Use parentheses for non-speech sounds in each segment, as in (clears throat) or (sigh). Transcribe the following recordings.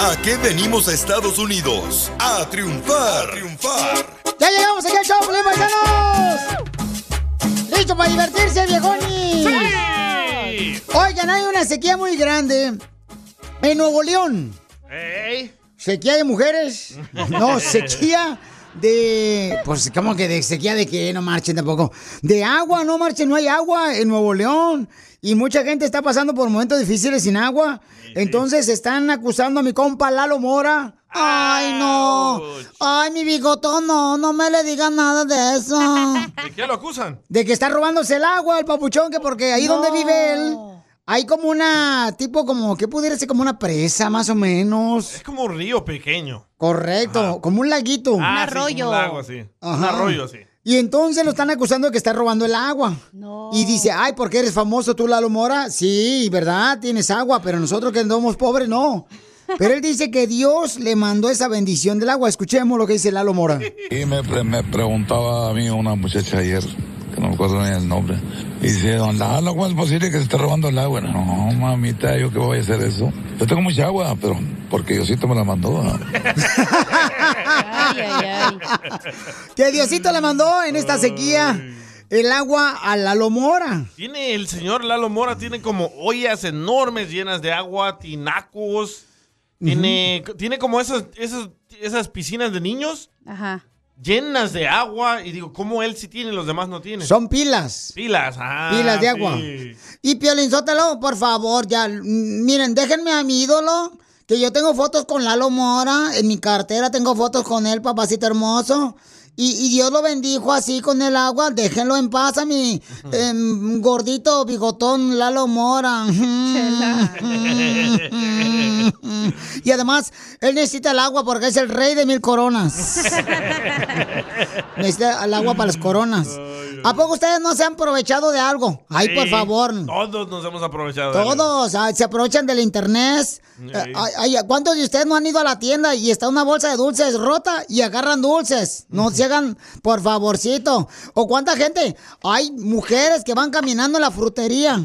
¿A qué venimos a Estados Unidos? A triunfar. A triunfar. ¡Ya llegamos aquí al show, paisanos! ¡Listo para divertirse, viejones! ¡Sí! Oigan, hay una sequía muy grande en Nuevo León. ¿Sequía de mujeres? No, sequía de... Pues, ¿cómo que de sequía de qué? No marchen tampoco. De agua, no marchen, no hay agua en Nuevo León. Y mucha gente está pasando por momentos difíciles sin agua. Entonces están acusando a mi compa Lalo Mora. Ay, no. Ay, mi bigotón, no, no me le digan nada de eso. (laughs) ¿De qué lo acusan? De que está robándose el agua, el papuchón, que porque ahí donde vive él, hay como una, tipo como, que pudiera ser como una presa, más o menos. Es como un río pequeño. Correcto, como un laguito. Ah, sí, como un lago, sí. Un arroyo, así. Y entonces lo están acusando de que está robando el agua. Y dice, ay, porque eres famoso tú, Lalo Mora. Sí, ¿verdad? Tienes agua, pero nosotros que somos pobres, no. Pero él dice que Dios le mandó esa bendición del agua. Escuchemos lo que dice Lalo Mora. Y me, me preguntaba a mí una muchacha ayer, que no me acuerdo ni el nombre, y dice, don Lalo, ¿cómo es posible que se esté robando el agua? No, mamita, ¿yo qué voy a hacer eso? Yo tengo mucha agua, pero porque Diosito me la mandó. ¿no? Que Diosito le mandó en esta sequía el agua a Lalo Mora. Tiene el señor Lalo Mora, tiene como ollas enormes llenas de agua, tinacos. Tiene, tiene como esas, esas, esas piscinas de niños Ajá. Llenas de agua. Y digo, ¿cómo él sí tiene y los demás no tienen? Son pilas. Pilas, ah, Pilas de agua. sí. Y Piolín por favor, ya. Miren, déjenme a mi ídolo. Que yo tengo fotos con Lalo Mora. En mi cartera tengo fotos con él, papacito hermoso. Y, y Dios lo bendijo así con el agua. Déjenlo en paz a mi em, gordito bigotón Lalo Mora. (laughs) y además, él necesita el agua porque es el rey de mil coronas. (laughs) necesita el agua para las coronas. ¿A poco ustedes no se han aprovechado de algo? Ay, por favor. Todos nos hemos aprovechado. Todos se aprovechan del internet. Eh, ay, ¿Cuántos de ustedes no han ido a la tienda y está una bolsa de dulces rota y agarran dulces? No se por favorcito. ¿O cuánta gente? Hay mujeres que van caminando en la frutería.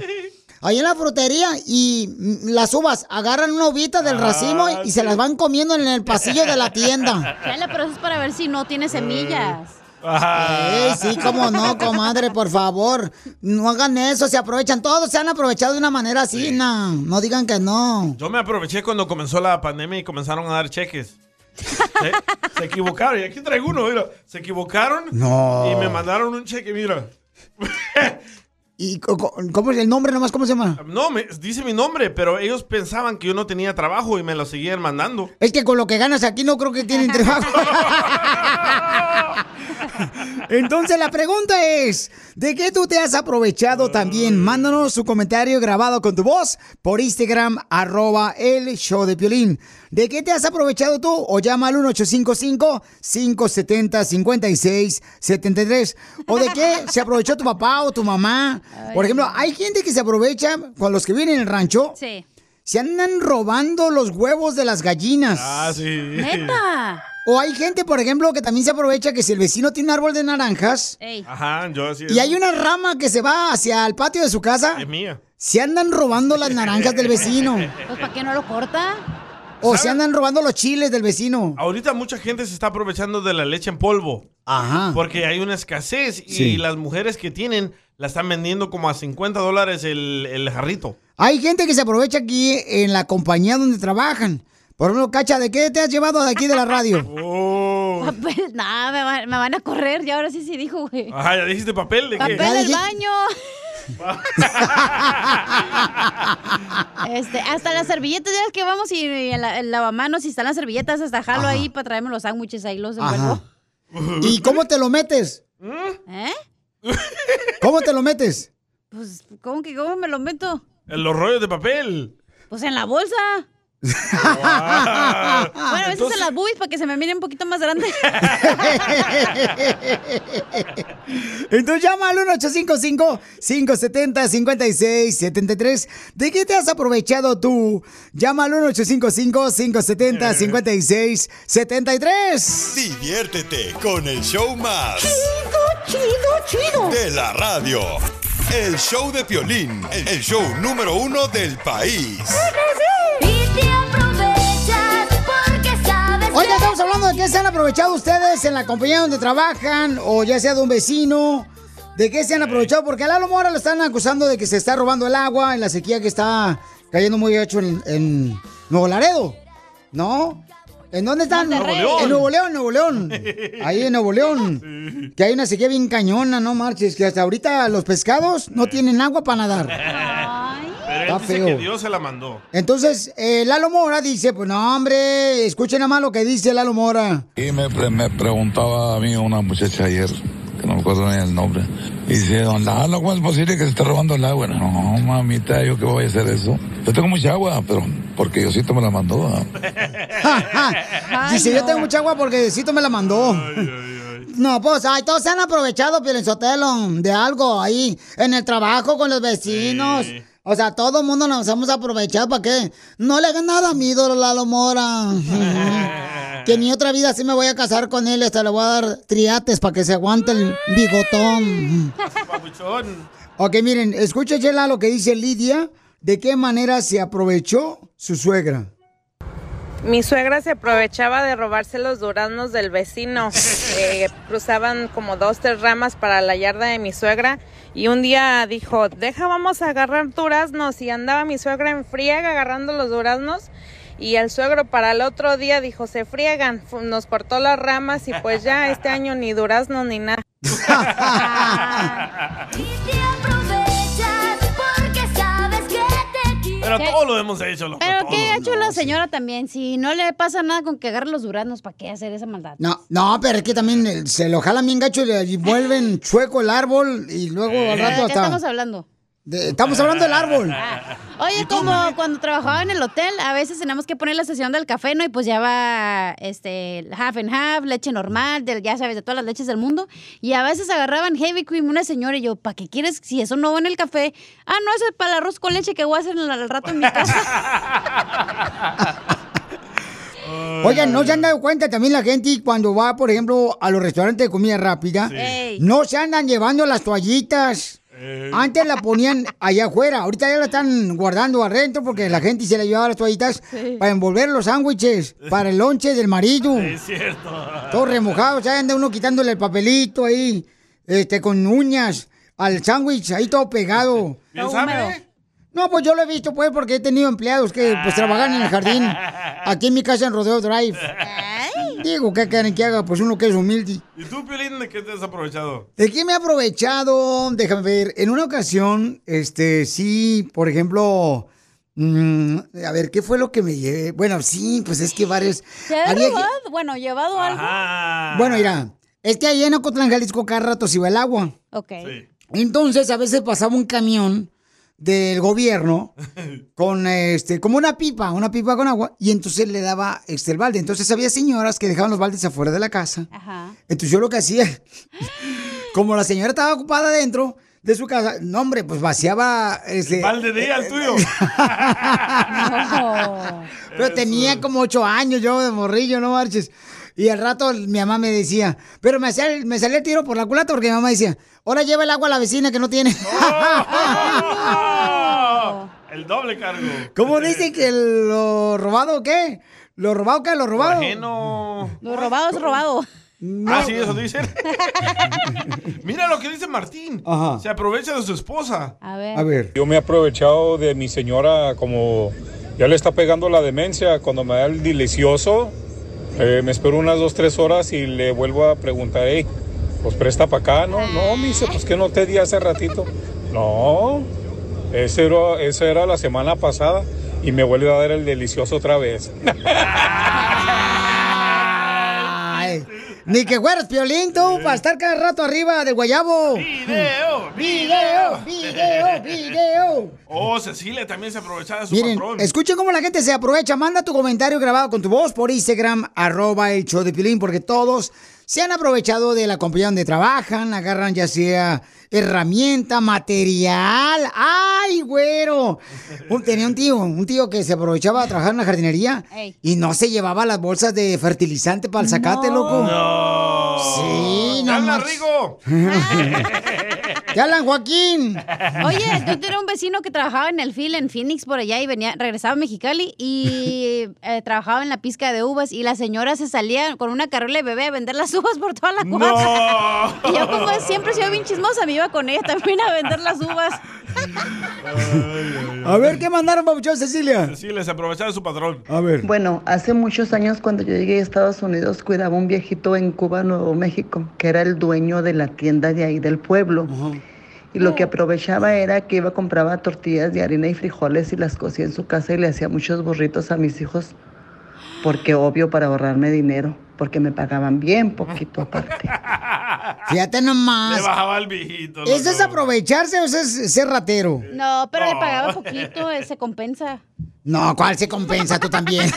Ahí en la frutería y mm, las uvas agarran una uvita del racimo y, y se las van comiendo en el pasillo de la tienda. Chale, pero eso es para ver si no tiene semillas. Ey, sí, cómo no, comadre, por favor. No hagan eso, se aprovechan. Todos se han aprovechado de una manera así, no. No digan que no. Yo me aproveché cuando comenzó la pandemia y comenzaron a dar cheques. Se, se equivocaron, y aquí traigo uno, mira. Se equivocaron No. y me mandaron un cheque, mira. (laughs) ¿Y cómo es el nombre nomás? ¿Cómo se llama? No, me, dice mi nombre, pero ellos pensaban que yo no tenía trabajo y me lo seguían mandando. Es que con lo que ganas aquí no creo que tienen (laughs) trabajo. (laughs) Entonces la pregunta es, ¿de qué tú te has aprovechado también? Mándanos su comentario grabado con tu voz por Instagram, arroba el show de Piolín. ¿De qué te has aprovechado tú? O llama al 1855-570-5673. ¿O de qué se aprovechó tu papá o tu mamá? Por ejemplo, hay gente que se aprovecha con los que viven en el rancho. Sí. Se andan robando los huevos de las gallinas. Ah, sí. Neta. O hay gente, por ejemplo, que también se aprovecha que si el vecino tiene un árbol de naranjas Ey. Ajá, yo así. y hay una rama que se va hacia el patio de su casa, Es mía. se andan robando las naranjas del vecino. (laughs) Pues, ¿para qué no lo corta? O se andan robando los chiles del vecino. Ahorita mucha gente se está aprovechando de la leche en polvo. Ajá. Porque hay una escasez y Sí. las mujeres que tienen la están vendiendo como a 50 dólares el, el jarrito. Hay gente que se aprovecha aquí en la compañía donde trabajan. Por ejemplo, Cacha, ¿de qué te has llevado de aquí de la radio? (laughs) Oh. Papel, nada, me, va- me van a correr. Y ahora sí sí dijo, güey. Ajá, ya dijiste papel de Papel qué? del baño. (laughs) este, hasta las servilletas, ya es que vamos y, y en la, el lavamanos y están las servilletas, hasta jalo ahí para traerme los sándwiches, ahí los envuelvo. ¿Y cómo te lo metes? ¿Eh? ¿Cómo te lo metes? Pues, ¿cómo que cómo me lo meto? En los rollos de papel. Pues en la bolsa. Bueno, a veces en las boobies para que se me miren un poquito más grande. (laughs) Entonces llama al 1-855-570-5673. ¿De qué te has aprovechado tú? Llama al 1-855-570-5673. Diviértete con el show más. Chido, chido, chido. De la radio. El show de Piolín. El show número uno del país. Oiga, estamos hablando de qué se han aprovechado ustedes en la compañía donde trabajan o ya sea de un vecino. ¿De qué se han aprovechado? Porque a Lalo Mora lo están acusando de que se está robando el agua en la sequía que está cayendo muy hecho en Nuevo Laredo. ¿No? ¿En dónde están? Monterrey. En Nuevo León, Nuevo León. (laughs) Ahí en Nuevo León. Que hay una sequía bien cañona, no marches. Que hasta ahorita los pescados no tienen agua para nadar. Pero él Está dice feo. que Dios se la mandó. Entonces, eh, Lalo Mora dice, pues no, hombre, escuchen nada más lo que dice Lalo Mora. Y me, pre- me preguntaba a mí una muchacha ayer, que no me acuerdo ni el nombre, y dice, don Lalo, ¿cómo es posible que se esté robando el agua? No, mamita, yo qué voy a hacer eso. Yo tengo mucha agua, pero porque Diosito me la mandó. ¿ah? (laughs) Dice, yo tengo mucha agua porque Diosito me la mandó. No, pues, ay, todos se han aprovechado, Sotelo, de algo ahí, en el trabajo con los vecinos. O sea, todo el mundo nos hemos aprovechado, ¿para qué? No le hagan nada a mi ídolo Lalo Mora. (laughs) que ni otra vida sí me voy a casar con él, hasta le voy a dar triates para que se aguante el bigotón. Papuchón. Ok, miren, escúchela lo que dice Lidia, de qué manera se aprovechó su suegra. Mi suegra se aprovechaba de robarse los duraznos del vecino. (laughs) Eh, cruzaban como dos, tres ramas para la yarda de mi suegra. Y un día dijo, deja, vamos a agarrar duraznos. Y andaba mi suegra en friega agarrando los duraznos. Y el suegro para el otro día dijo, se friegan. Nos cortó las ramas y pues ya este año ni duraznos ni nada. (laughs) (laughs) Pero todo lo hemos hecho, loco. Pero todo. qué ha hecho la señora también. Si no le pasa nada con que agarre los duraznos, ¿para qué hacer esa maldad? No, no, pero es que también eh, se lo jalan bien gacho y le vuelven (laughs) chueco el árbol y luego al ¿De rato qué hasta... estamos hablando? De- estamos hablando del árbol. (laughs) Oye, como cuando trabajaba en el hotel, a veces tenemos que poner la sesión del café, ¿no? Y pues ya va este half and half, leche normal, del, ya sabes, de todas las leches del mundo. Y a veces agarraban heavy cream una señora y yo, ¿para qué quieres si eso no va en el café? Ah, no, eso es para el arroz con leche que voy a hacer al rato en mi casa. (laughs) Oigan, ¿no se han dado cuenta también la gente cuando va, por ejemplo, a los restaurantes de comida rápida? No se andan llevando las toallitas. Antes la ponían allá afuera, ahorita ya la están guardando adentro porque la gente se la llevaba las toallitas Sí. para envolver los sándwiches, para el lonche del marido. Es cierto. Todos remojados, ya anda uno quitándole el papelito ahí, este, con uñas al sándwich, ahí todo pegado. ¿Bien sabe? No, pues yo lo he visto, pues, porque he tenido empleados que, pues, trabajan en el jardín, (laughs) aquí en mi casa en Rodeo Drive. Digo, ¿qué quieren que haga? Pues uno que es humilde. ¿Y tú, Piolín, de qué te has aprovechado? ¿De qué me he aprovechado? Déjame ver. En una ocasión, este, sí, por ejemplo, mm, a ver, ¿qué fue lo que me llevé? Bueno, sí, pues es que varios... ¿Se ha había que- robado? Bueno, llevado algo. Bueno, mira, es que ahí en Ocotlán, Jalisco, cada rato se iba el agua. Ok. Sí. Entonces, a veces pasaba un camión del gobierno (laughs) con este como una pipa, una pipa con agua y entonces le daba este el balde. Entonces había señoras que dejaban los baldes afuera de la casa. Ajá. Entonces yo lo que hacía, (laughs) como la señora estaba ocupada dentro de su casa, no hombre, pues vaciaba este Balde de ella, el tuyo. (laughs) No. pero tenía como ocho años yo de morrillo, no marches. Y al rato mi mamá me decía, pero me, el- me salía el tiro por la culata porque mi mamá decía, ahora lleva el agua a la vecina que no tiene. (laughs) Oh, el doble cargo. ¿Cómo dicen que lo robado o qué? ¿Lo robado qué? ¿Lo robado? Ajeno. Lo robado es robado. Ah, sí, eso dicen. (laughs) Mira lo que dice Martín. Ajá. Se aprovecha de su esposa. A ver. A ver. Yo me he aprovechado de mi señora como ya le está pegando la demencia. Cuando me da el delicioso, eh, me espero unas dos, tres horas y le vuelvo a preguntar, hey, pues presta para acá. No, no, me dice, pues que no te di hace ratito. No, era, esa era la semana pasada y me vuelve a dar el delicioso otra vez. (laughs) Ni que fueras piolín tú para estar cada rato arriba del guayabo. Video, (laughs) Video, video, video. Oh, Cecilia también se aprovechaba de su Miren, patrón. escuchen cómo la gente se aprovecha. Manda tu comentario grabado con tu voz por Instagram, arroba el show de Pilín, porque todos se han aprovechado de la compañía donde trabajan, agarran ya sea herramienta, material. ¡Ay, güero! Un- tenía un tío, un tío que se aprovechaba de trabajar en la jardinería Ey. y no se llevaba las bolsas de fertilizante para el zacate, loco. No. Sí, no ¡Habla, marches. Rigo! (laughs) (laughs) ¡Te hablan, Joaquín! Oye, yo tenía un vecino que trabajaba en el fil en Phoenix por allá y venía, regresaba a Mexicali y (laughs) eh, trabajaba en la pizca de uvas y la señora se salía con una carriola de bebé a vender las uvas por toda la cuadra. (laughs) Y yo como siempre he sido bien chismosa, me iba con ella también a vender las uvas. A ver, ¿qué mandaron, papuchón, Cecilia? Sí, les aprovechaba de su patrón. A ver. Bueno, hace muchos años cuando yo llegué a Estados Unidos cuidaba un viejito en Cuba, Nuevo México, que era el dueño de la tienda de ahí del pueblo. Y lo que aprovechaba era que iba, compraba tortillas de harina y frijoles y las cocía en su casa y le hacía muchos burritos a mis hijos. Porque obvio para ahorrarme dinero, porque me pagaban bien poquito aparte. (laughs) Fíjate nomás. Le bajaba al viejito. ¿Eso es aprovecharse o eso es ser ratero? No, pero le pagaba poquito, eh, se compensa. No, ¿cuál se compensa? Tú también.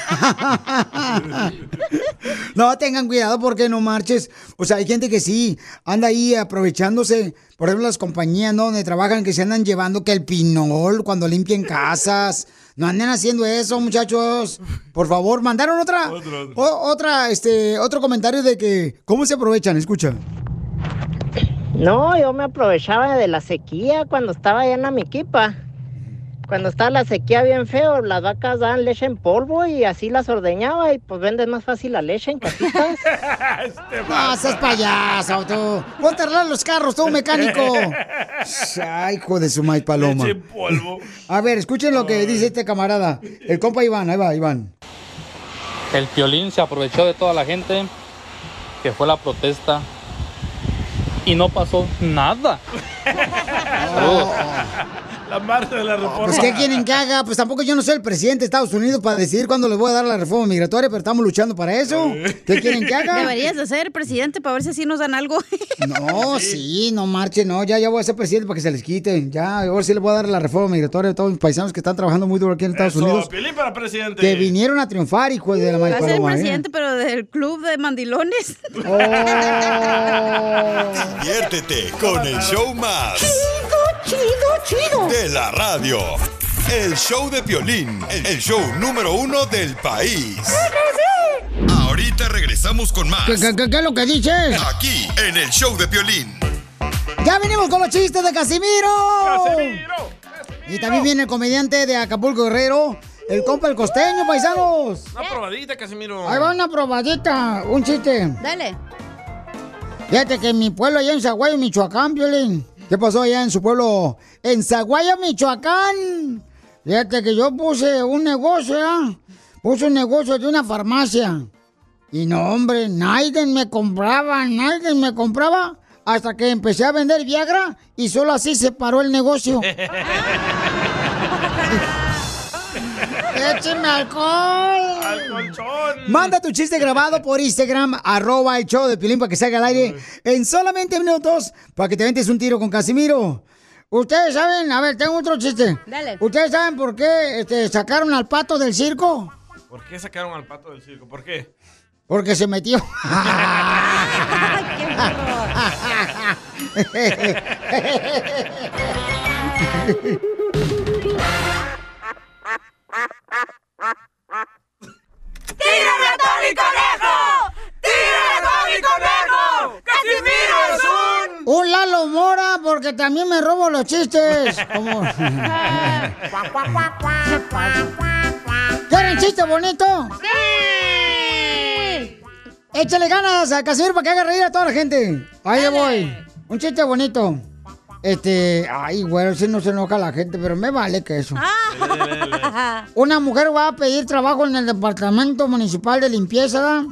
no, tengan cuidado porque no marches. O sea, hay gente que sí anda ahí aprovechándose. Por ejemplo, las compañías, ¿no? Donde trabajan que se andan llevando que el pinol cuando limpien casas. No anden haciendo eso, muchachos. Por favor, mandaron otra. o- otra, este, otro comentario de que. ¿Cómo se aprovechan? Escucha. No, yo me aprovechaba de la sequía cuando estaba allá en la miquipa. Cuando estaba la sequía bien feo, las vacas daban leche en polvo y así las ordeñaba y pues vendes más fácil la leche en casitas. (laughs) No, seas payaso, tú. Ponte a los carros, tú, mecánico. (laughs) Ay, hijo de su maíz paloma. Leche en polvo. (laughs) A ver, escuchen lo que dice este camarada. El compa Iván, ahí va, Iván. El piolín se aprovechó de toda la gente que fue la protesta y no pasó nada. Saludos. La marcha de la reforma. Pues, ¿qué quieren que haga? Pues tampoco yo no soy el presidente de Estados Unidos para decidir cuándo les voy a dar la reforma migratoria, pero estamos luchando para eso. ¿Qué quieren que haga? Deberías de ser presidente para ver si así nos dan algo. No, sí, no marchen, no, ya, ya voy a ser presidente para que se les quite. Ya, ahora sí les voy a dar la reforma migratoria a todos mis paisanos que están trabajando muy duro aquí en Estados Eso, Unidos. Para presidente. Que vinieron a triunfar, hijo de la Va madre a ser presidente, pero del club de mandilones. Diviértete con el show más. Chido, chido, De la radio. El show de Piolín, el show número uno del país. Ahorita regresamos con más. ¿Qué, qué, qué- qué es lo que dices? Aquí, en el show de Piolín. Ya venimos con los chistes de Casimiro. Y también viene el comediante de Acapulco Guerrero, el compa el costeño, paisanos. Una probadita, Casimiro. Ahí va una probadita, un chiste. Dale. Fíjate que en mi pueblo allá en Zaguayo, Michoacán, Violín. ¿Qué pasó allá en su pueblo? En Zaguayo, Michoacán. Fíjate que yo puse un negocio, ¿ya? Puse un negocio de una farmacia. Y no, hombre, nadie me compraba, nadie me compraba. Hasta que empecé a vender Viagra y solo así se paró el negocio. (laughs) (laughs) ¡Écheme alcohol! Manda tu chiste grabado por Instagram, (laughs) arroba el show de Pilín para que salga al aire en solamente minutos para que te ventes un tiro con Casimiro. Ustedes saben, a ver, tengo otro chiste. Dale. ¿Ustedes saben por qué este, sacaron al pato del circo? ¿Por qué sacaron al pato del circo? ¿Por qué? Porque se metió. (laughs) (laughs) ¡Tírame a Tony Conejo! ¡Tírame a Tony Conejo! ¡Casimiro es un... Un Lalo Mora, porque también me robo los chistes. (laughs) Como- ¿Quieren chiste bonito? ¡Sí! Échale ganas a Casimiro para que haga reír a toda la gente. Ahí voy. Un chiste bonito. Este, ay, güey, si no se enoja la gente, pero me vale que eso. Una mujer va a pedir trabajo en el departamento municipal de limpieza.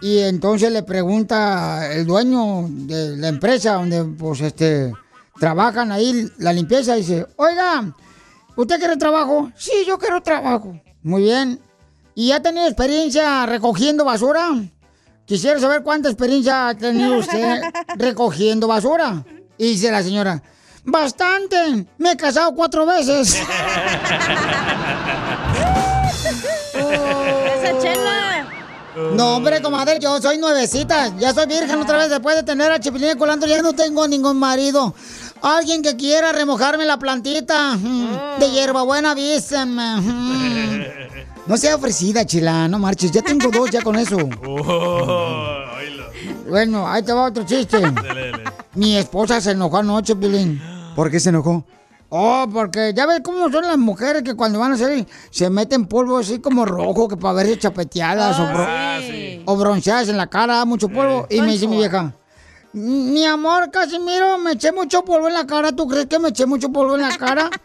Y entonces le pregunta el dueño de la empresa donde, pues, este, trabajan ahí la limpieza, dice, oiga, ¿usted quiere trabajo? Sí, yo quiero trabajo. Muy bien. ¿Y ha tenido experiencia recogiendo basura? Quisiera saber cuánta experiencia ha tenido usted (laughs) recogiendo basura. Y dice la señora, bastante, me he casado cuatro veces. (laughs) ¡Esa chela! No, hombre, comadre, yo soy nuevecita. Ya soy virgen otra vez después de tener a Chipilín Colando. Ya no tengo ningún marido. Alguien que quiera remojarme la plantita mm, de hierbabuena, avísenme. mm. No sea ofrecida, chila, no marches. Ya tengo dos ya con eso. (laughs) Oh. Bueno, ahí te va otro chiste. Mi esposa se enojó anoche, Pilín. ¿Por qué se enojó? Oh, porque ya ves cómo son las mujeres que cuando van a salir se meten polvo así como rojo que para verse chapeteadas o, bro- Ah, sí. o bronceadas en la cara, mucho polvo. Y me dice mi vieja, mi amor, Casimiro, me eché mucho polvo en la cara. ¿Tú crees que me eché mucho polvo en la cara? (laughs)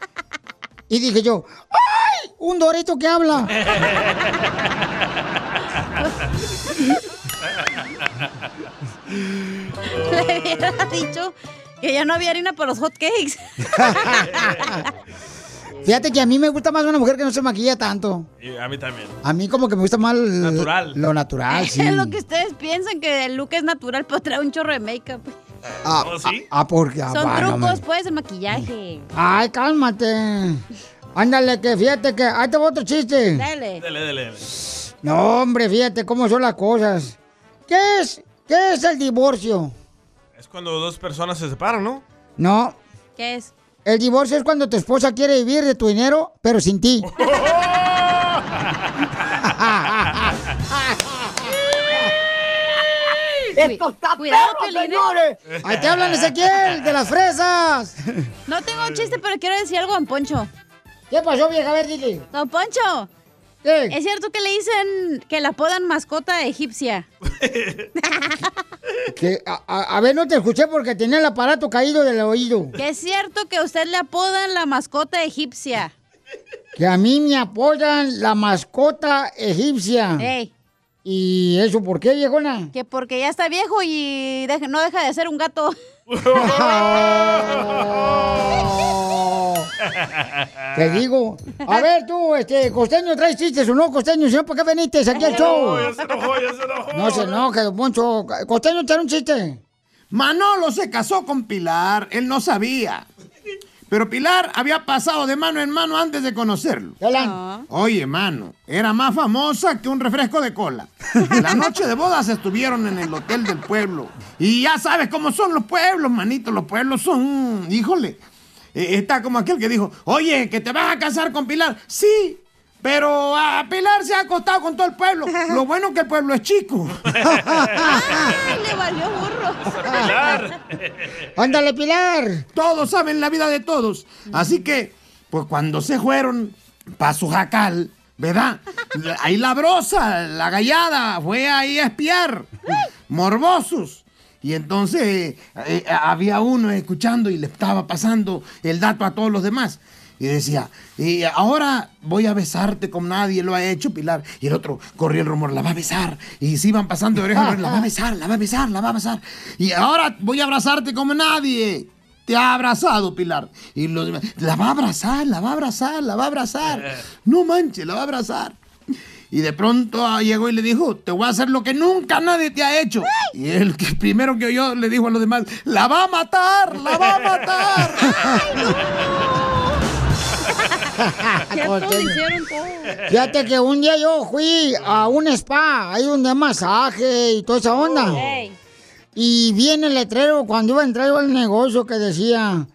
Y dije yo, ¡ay! Un dorito que habla. (laughs) Le hubiera (laughs) dicho que ya no había harina para los hot cakes. (laughs) Fíjate que a mí me gusta más una mujer que no se maquilla tanto. Y a mí también. A mí como que me gusta más Natural. lo natural, sí. (laughs) Es lo que ustedes piensan, que el look es natural, pero trae un chorro de make-up. Ah, ¿Oh, sí? ah, ah, porque... ah, Son trucos, pues, de maquillaje. Ay, cálmate. Ándale, que fíjate que... Ahí te va otro chiste. Dale. Dele, dele, dele. No, hombre, fíjate cómo son las cosas. ¿Qué es? ¿Qué es el divorcio? Es cuando dos personas se separan, ¿no? No, ¿Qué es? el divorcio es cuando tu esposa quiere vivir de tu dinero, pero sin ti. (laughs) (laughs) ¡Esto está Cuidado, ¿eh? señores! Ahí te hablan, Ezequiel, de las fresas. No tengo un chiste, pero quiero decir algo a Don Poncho. ¿Qué pasó, vieja? A ver, dile. Don Poncho, ¿Qué? ¿es cierto que le dicen que la apodan mascota egipcia? (laughs) Que, a, a- a ver, no te escuché porque tenía el aparato caído del oído. Que es cierto que a usted le apodan la mascota egipcia. Que a mí me apoyan la mascota egipcia. Ey, ¿Y eso por qué, viejona? que porque ya está viejo y no deja de ser un gato. (laughs) Te digo. A ver, tú, este, costeño, ¿traes chistes o no, costeño? Si no, ¿por qué veniste aquí al show? Ya se enojó, ya se enojó. No se enoje, don Poncho. Costeño, ¿trae un chiste? Manolo se casó con Pilar, él no sabía. Pero Pilar había pasado de mano en mano antes de conocerlo. Oye, mano, era más famosa que un refresco de cola. La noche de bodas estuvieron en el hotel del pueblo. Y ya sabes cómo son los pueblos, manito. Los pueblos son, híjole. eh, Está como aquel que dijo, oye, que te vas a casar con Pilar. Sí, pero a Pilar se ha acostado con todo el pueblo. (laughs) Lo bueno que el pueblo es chico. ¡Ay, le valió burro! Pilar. Ándale, Pilar. Todos saben la vida de todos. Así que, pues cuando se fueron para su jacal, ¿verdad? Ahí la brosa, la gallada, fue ahí a espiar. Morbosos. Y entonces eh, había uno escuchando y le estaba pasando el dato a todos los demás. Y decía, y ahora voy a besarte como nadie lo ha hecho, Pilar. Y el otro corrió el rumor, la va a besar. Y se iban pasando de oreja a oreja, la va a besar, la va a besar, la va a besar. Y ahora voy a abrazarte como nadie. Te ha abrazado, Pilar. Y los demás, la va a abrazar, la va a abrazar, la va a abrazar. No manches, la va a abrazar. Y de pronto ah, llegó y le dijo, te voy a hacer lo que nunca nadie te ha hecho. Y el que primero que oyó le dijo a los demás, la va a matar, la va a matar. (laughs) Costeño. hicieron todo. Fíjate que un día yo fui a un spa, ahí donde hay masaje y toda esa onda. Ey. Y vi en el letrero cuando iba a entrar al negocio que decía,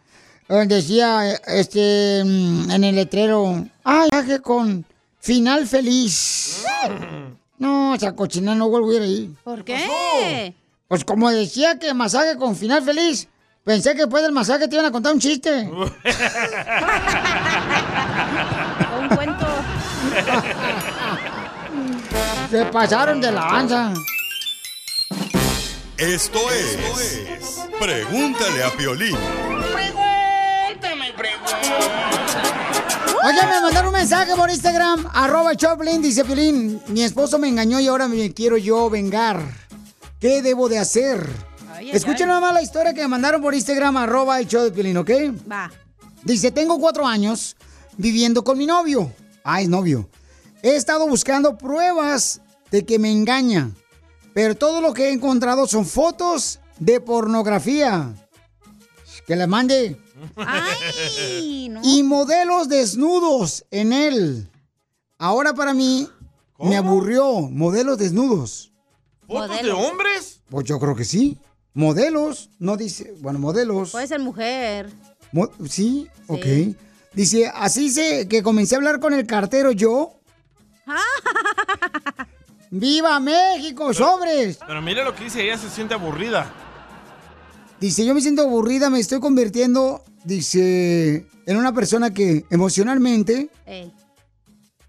eh, decía, este, mm, en el letrero, ay, masaje con final feliz. No, esa cochina no vuelvo a ir ahí. ¿Por qué? Pues como decía que masaje con final feliz, pensé que después del masaje te iban a contar un chiste. (laughs) Se pasaron de la lanza. Esto es Pregúntale a Piolín. Oye, me mandaron un mensaje por Instagram, arroba Choplin, dice Piolín, mi esposo me engañó y ahora me quiero yo vengar. ¿Qué debo de hacer? Escuchen nada más la historia que me mandaron por Instagram, arroba el show de Piolín, ¿ok? Va. Dice, tengo cuatro años viviendo con mi novio. Ah, es novio. He estado buscando pruebas de que me engaña, pero todo lo que he encontrado son fotos de pornografía. Que le mande. Ay, no. Y modelos desnudos en él. Ahora para mí me aburrió modelos desnudos. ¿Fotos de Modelos. hombres? Pues yo creo que sí. Modelos, no dice, bueno, modelos. Puede ser mujer. Mo- sí, ok. Dice, así sé que comencé a hablar con el cartero yo. (laughs) ¡Viva México, sobres! Pero mire lo que dice, ella se siente aburrida. Dice, yo me siento aburrida, me estoy convirtiendo, dice, en una persona que emocionalmente Ey.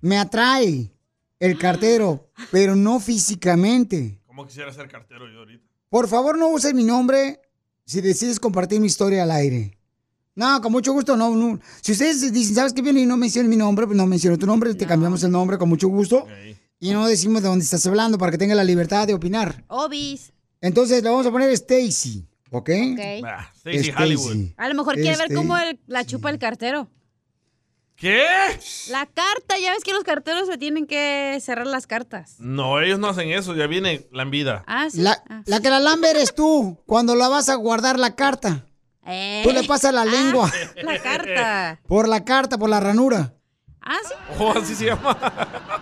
me atrae el cartero, (gasps) pero no físicamente. ¿Cómo quisiera ser cartero yo ahorita? Por favor, no uses mi nombre si decides compartir mi historia al aire. No, con mucho gusto, no. no. Si ustedes dicen, ¿sabes qué bien? Y no mencionen mi nombre, pues no menciono tu nombre, te cambiamos el nombre con mucho gusto. Y no decimos de dónde estás hablando para que tenga la libertad de opinar. Obis. Entonces le vamos a poner Stacy, ¿ok? Ok. Ah, Stacy Hollywood. A lo mejor quiere ver Este- cómo el- la chupa el cartero. ¿Qué? La carta, ya ves que los carteros se tienen que cerrar las cartas. No, ellos no hacen eso, ya viene la envida. Ah, sí. La, la que la lambe eres tú cuando la vas a guardar la carta. Eh. Tú le pasas la lengua (laughs) La carta. por la carta, por la ranura. Ah, sí. Oh, así se llama.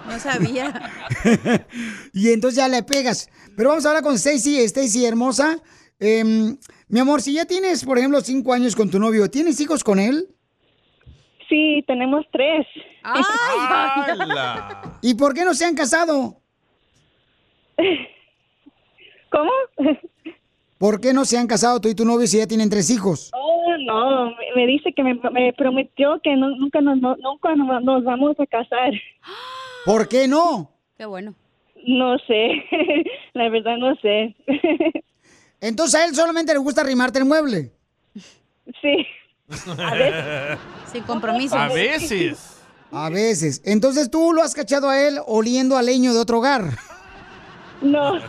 No sabía. (laughs) y entonces ya le pegas. Pero vamos a hablar con Stacy, Stacy hermosa. Em, mi amor, si ya tienes, por ejemplo, cinco años con tu novio, ¿tienes hijos con él? Sí, tenemos tres. ¡Hala! ¿Y por qué no se han casado? (laughs) ¿Cómo? ¿Por qué no se han casado tú y tu novio si ya tienen tres hijos? Oh, no, me, me dice que me, me prometió que no- nunca, nos, no- nunca nos nos vamos a casar. (gasps) ¿Por qué no? Qué bueno. No sé, (laughs) la verdad no sé. (laughs) Entonces a él solamente le gusta arrimarte el mueble. Sí. (laughs) Sin compromiso. A veces. A veces. Entonces tú lo has cachado a él oliendo a leño de otro hogar. No.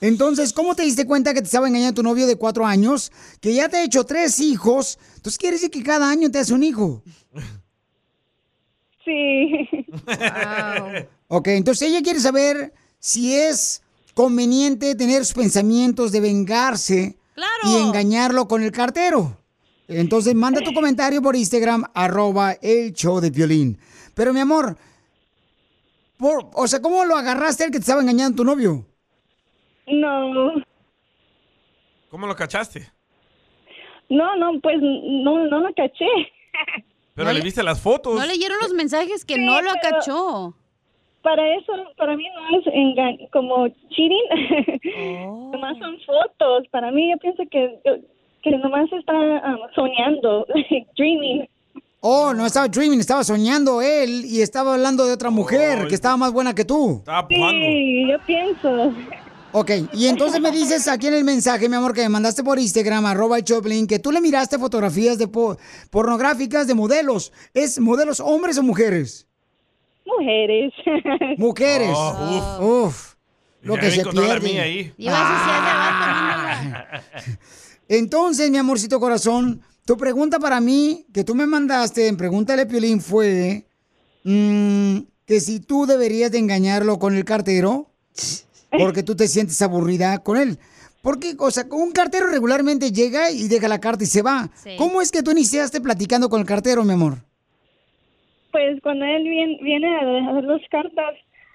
Entonces, ¿cómo te diste cuenta que te estaba engañando tu novio de cuatro años? Que ya te ha hecho tres hijos. Entonces quiere decir que cada año te hace un hijo. Sí. Ok, entonces ella quiere saber si es conveniente tener sus pensamientos de vengarse y engañarlo con el cartero. Entonces manda tu comentario por Instagram, arroba el show de violín. Pero mi amor, por- o sea, ¿cómo lo agarraste el que te estaba engañando tu novio? No. ¿Cómo lo cachaste? No, no, pues no, no lo caché. Pero le viste las fotos. No leyeron los mensajes que Sí, no lo acachó. Para eso, para mí no es como cheating. Oh. (laughs) nomás son fotos. Para mí yo pienso que, que nomás está um, soñando, (laughs) dreaming. Oh, no estaba dreaming, estaba soñando él y estaba hablando de otra mujer que estaba más buena que tú. Estaba Sí, yo pienso. Ok, y entonces me dices aquí en el mensaje, mi amor, que me mandaste por Instagram, arroba el Choplin, que tú le miraste fotografías de po- pornográficas de modelos. ¿Es modelos hombres o mujeres? Mujeres. (laughs) Mujeres. Oh, uf. Lo Ya que se la pierde. mía ahí. (laughs) Entonces, mi amorcito corazón, tu pregunta para mí, que tú me mandaste en Pregúntale Piolín fue mm, que si tú deberías de engañarlo con el cartero (laughs) porque tú te sientes aburrida con él. Porque, o sea, un cartero regularmente llega y deja la carta y se va. Sí. ¿Cómo es que tú iniciaste platicando con el cartero, mi amor? Pues cuando él viene, viene a dejar las cartas,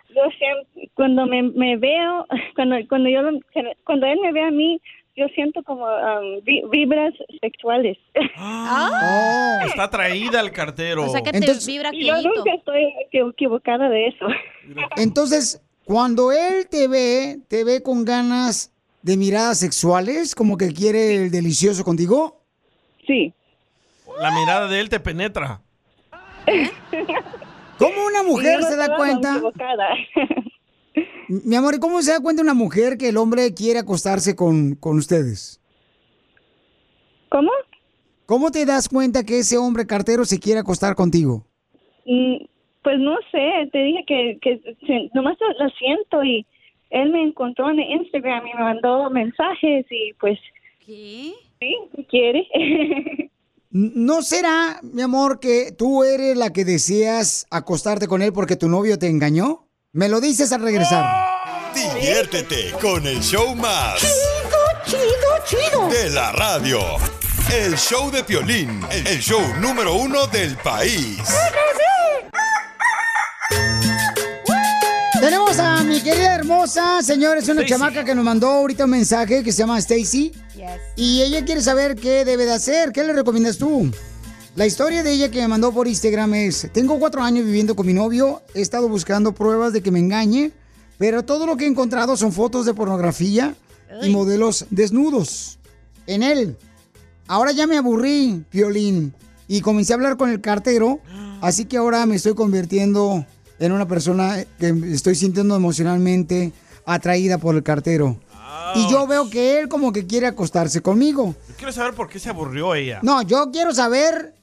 yo siempre, cuando me, me veo, (laughs) cuando cuando yo lo- cuando él me ve a mí, yo siento como um, vi- vibras sexuales. (laughs) Ah. Está atraída al cartero. Entonces- Y yo nunca estoy equi- equivocada de eso. Entonces, cuando él te ve, ¿te ve con ganas de miradas sexuales? ¿Como que quiere el delicioso contigo? Sí. La mirada de él te penetra. (laughs) ¿Cómo una mujer se da cuenta? (laughs) Mi amor, ¿y cómo se da cuenta una mujer que el hombre quiere acostarse con, con ustedes? ¿Cómo? ¿Cómo te das cuenta que ese hombre cartero se quiere acostar contigo? Mm, Pues no sé, te dije que, que nomás lo, siento y él me encontró en Instagram y me mandó mensajes y pues... ¿Qué? Sí, quiere. (laughs) ¿No será, mi amor, que tú eres la que deseas acostarte con él porque tu novio te engañó? Me lo dices al regresar. Diviértete con el show más. Chido, chido, De la radio. El show de Piolín, el show número uno del país. Tenemos a mi querida hermosa, señores, una chamaca que nos mandó ahorita un mensaje que se llama Stacy. Y ella quiere saber qué debe de hacer. ¿Qué le recomiendas tú? La historia de ella que me mandó por Instagram es, tengo cuatro años viviendo con mi novio, he estado buscando pruebas de que me engañe, pero todo lo que he encontrado son fotos de pornografía y modelos desnudos en él. Ahora ya me aburrí, Piolín, y comencé a hablar con el cartero, (gasps) así que ahora me estoy convirtiendo en una persona que estoy sintiendo emocionalmente atraída por el cartero. Y yo veo que él como que quiere acostarse conmigo. Yo quiero saber por qué se aburrió ella. No, yo quiero saber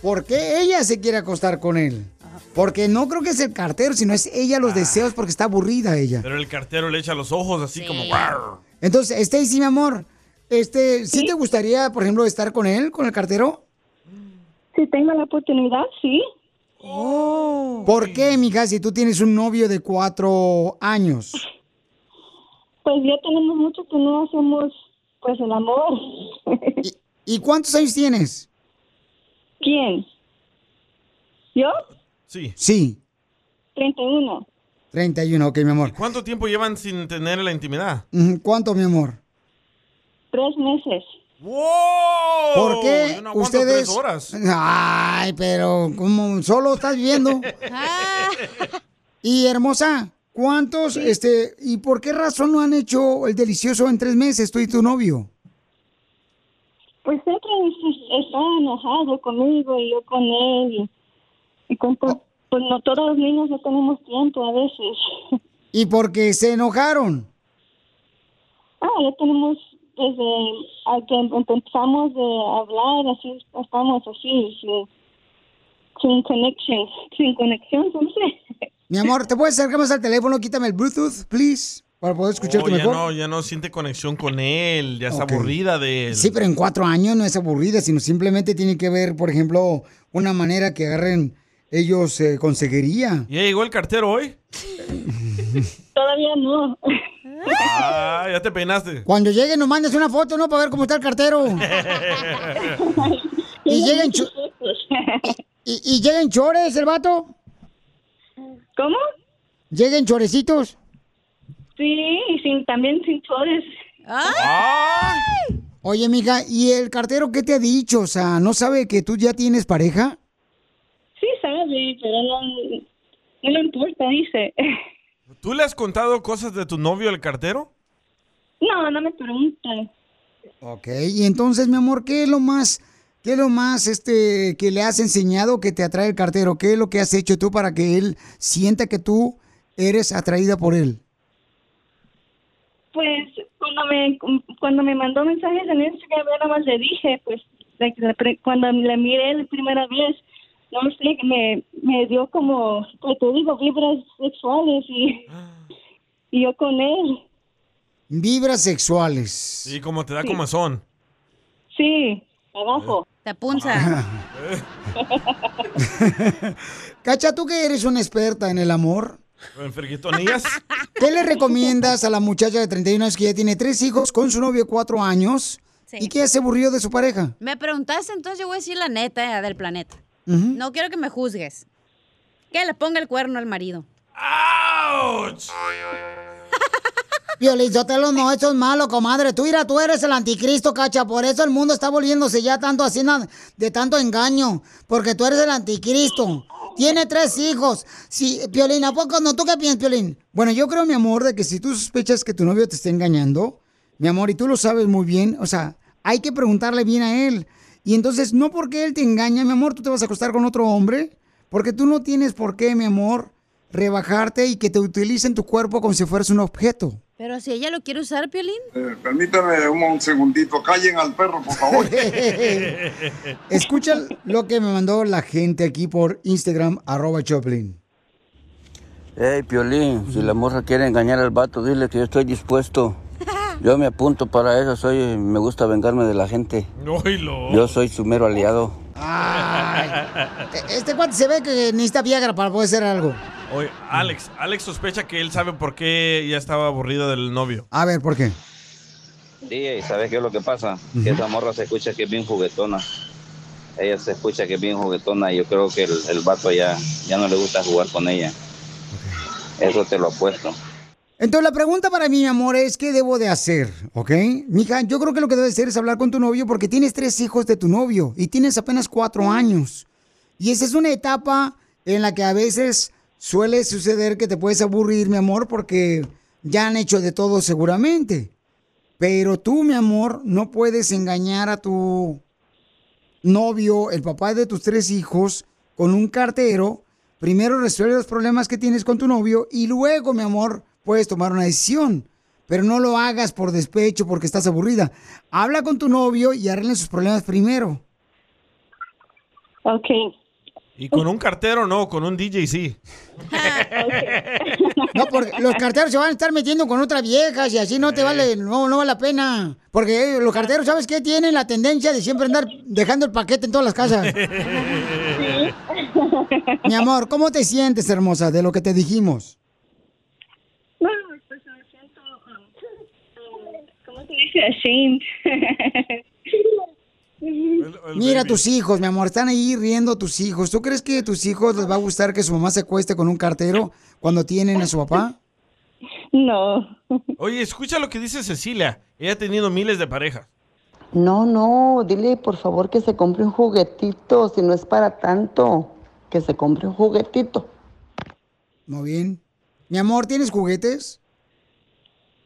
por qué ella se quiere acostar con él. Porque no creo que es el cartero, sino es ella los deseos porque está aburrida ella. Pero el cartero le echa los ojos así como... Entonces, Stacy, mi amor, este, ¿sí, te gustaría, por ejemplo, estar con él, con el cartero? Si tengo la oportunidad, sí. ¿Por qué, mija, si tú tienes un novio de cuatro años? Pues ya tenemos mucho que no hacemos, pues, el amor. ¿Y cuántos años tienes? ¿Quién? ¿Yo? Sí. Sí, 31. 31, ok, mi amor. ¿Cuánto tiempo llevan sin tener la intimidad? ¿Cuánto, mi amor? Tres meses. ¡Wow! ¿Por qué Yo no aguanto ustedes? tres horas. Ay, pero como solo estás viendo. (laughs) y hermosa, ¿cuántos, este, y por qué razón no han hecho el delicioso en tres meses tú y tu novio? Pues siempre es- está enojado conmigo y yo con él. Y, y con to- pues no todos los niños no tenemos tiempo a veces. ¿Y por qué se enojaron? Ah, ya tenemos desde a que empezamos de hablar, así estamos así, sin, sin conexión, sin conexión, no sé. Mi amor, ¿te puedes acercar más al teléfono? Quítame el Bluetooth, please, para poder escucharte Oh, ya mejor. no, ya no siente conexión con él, ya está Ok. aburrida de él. Sí, pero en cuatro años no es aburrida, sino simplemente tiene que ver, por ejemplo, una manera que agarren ellos eh, conseguiría. ¿Ya llegó el cartero hoy? Todavía no. Ah, ya te peinaste. Cuando llegue nos mandes una foto, ¿no? Para ver cómo está el cartero. (laughs) y llega en, cho- y, y llega en chores el vato. ¿Cómo? ¿Llega en chorecitos? Sí, y sin, también sin chores. Oye, mija, ¿y el cartero qué te ha dicho? O sea, ¿no sabe que tú ya tienes pareja? Sí sabe, pero no, no le importa, dice. ¿Tú le has contado cosas de tu novio, el cartero? No, no me pregunta. Ok, y entonces, mi amor, ¿qué es lo más, qué es lo más, este, que le has enseñado que te atrae el cartero? ¿Qué es lo que has hecho tú para que él sienta que tú eres atraída por él? Pues cuando me cuando me mandó mensajes en Instagram, nada más le dije, pues cuando la miré la primera vez, no sé, que me, me dio como, pues te digo, vibras sexuales y, (gasps) y yo con él. Vibras sexuales. Sí, como te da comezón. Sí, abajo. Te punza. (laughs) Cacha, tú que eres una experta en el amor. ¿qué le recomiendas a la muchacha de 31 años que ya tiene tres hijos con su novio de cuatro años y que ya se aburrió de su pareja? Me preguntaste, entonces yo voy a decir la neta del planeta. No quiero que me juzgues. Que le ponga el cuerno al marido. Violín Sotelo, no, eso es malo, comadre. Tú, mira, tú eres el anticristo, cacha. Por eso el mundo está volviéndose ya tanto así de tanto engaño. Porque tú eres el anticristo. Tiene tres hijos. Sí, Piolín, ¿a poco no? ¿Tú qué piensas, Piolín? Bueno, yo creo, mi amor, de que si tú sospechas que tu novio te está engañando, mi amor, y tú lo sabes muy bien, o sea, hay que preguntarle bien a él. Y entonces, no porque él te engaña, mi amor, tú te vas a acostar con otro hombre, porque tú no tienes por qué, mi amor, rebajarte y que te utilicen tu cuerpo como si fueras un objeto. Pero si ella lo quiere usar, Piolín. Eh, permítame un, un segundito. Callen al perro, por favor. (laughs) Escucha lo que me mandó la gente aquí por Instagram, arroba Choplin. Hey, Piolín, si la morra quiere engañar al vato, dile que yo estoy dispuesto. Yo me apunto para eso, soy, me gusta vengarme de la gente. Oílo. Yo soy su mero aliado. Este cuate se ve que necesita Viagra para poder hacer algo. Oye, Alex, Alex sospecha que él sabe por qué ya estaba aburrido del novio. A ver, ¿por qué? DJ, ¿sabes qué es lo que pasa? Que esa morra se escucha que es bien juguetona. Ella se escucha que es bien juguetona y yo creo que el, el vato ya, ya no le gusta jugar con ella. Eso te lo apuesto. Entonces la pregunta para mí, mi amor, es ¿qué debo de hacer? ¿Ok? Mija, yo creo que lo que debes hacer es hablar con tu novio porque tienes tres hijos de tu novio y tienes apenas cuatro años. Y esa es una etapa en la que a veces suele suceder que te puedes aburrir, mi amor, porque ya han hecho de todo seguramente. Pero tú, mi amor, no puedes engañar a tu novio, el papá de tus tres hijos, con un cartero. Primero resuelve los problemas que tienes con tu novio y luego, mi amor, puedes tomar una decisión. Pero no lo hagas por despecho porque estás aburrida. Habla con tu novio y arreglen sus problemas primero. Ok. Y con un cartero no, con un DJ sí. (laughs) No, porque los carteros se van a estar metiendo con otras viejas y así no te vale, no, no vale la pena. Porque eh, los carteros, ¿sabes qué? Tienen la tendencia de siempre andar dejando el paquete en todas las casas. (laughs) Mi amor, ¿cómo te sientes, hermosa, de lo que te dijimos? No, pues me siento, um, um, ¿cómo se dice? Ashamed. Mira tus hijos, mi amor, están ahí riendo tus hijos. ¿Tú crees que a tus hijos les va a gustar que su mamá se acueste con un cartero cuando tienen a su papá? No. Oye, escucha lo que dice Cecilia. Ella ha tenido miles de parejas. No, no, dile por favor que se compre un juguetito, si no es para tanto, que se compre un juguetito. Muy bien. Mi amor, ¿tienes juguetes?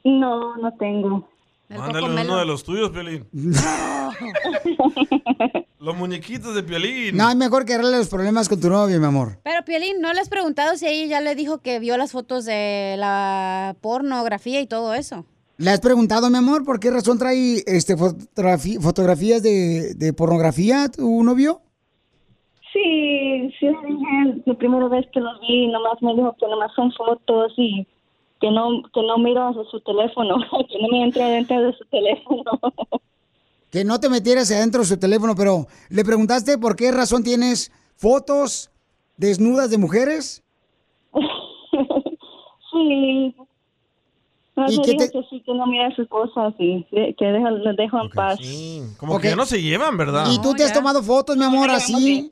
No, no tengo. Mándale uno de los tuyos, Piolín. los muñequitos de Piolín. No, es mejor que arregle los problemas con tu novio, mi amor. Pero Piolín, ¿no le has preguntado si ella ya le dijo que vio las fotos de la pornografía y todo eso? ¿Le has preguntado, mi amor, por qué razón trae este, fotografías de, de pornografía tu novio? Sí, sí le dije la primera vez que los vi, nomás me dijo que nomás son fotos y que no que no miro hacia su teléfono, (laughs) que no me entre dentro de su teléfono. Que no te metieras adentro de su teléfono, pero ¿le preguntaste por qué razón tienes fotos desnudas de mujeres? (laughs) sí. No, ¿Y dijo te- que sí, que no mira sus cosas y que deja, los dejo en paz. Como Ok. que ya no se llevan, ¿verdad? ¿Y tú te has tomado fotos, mi amor, así?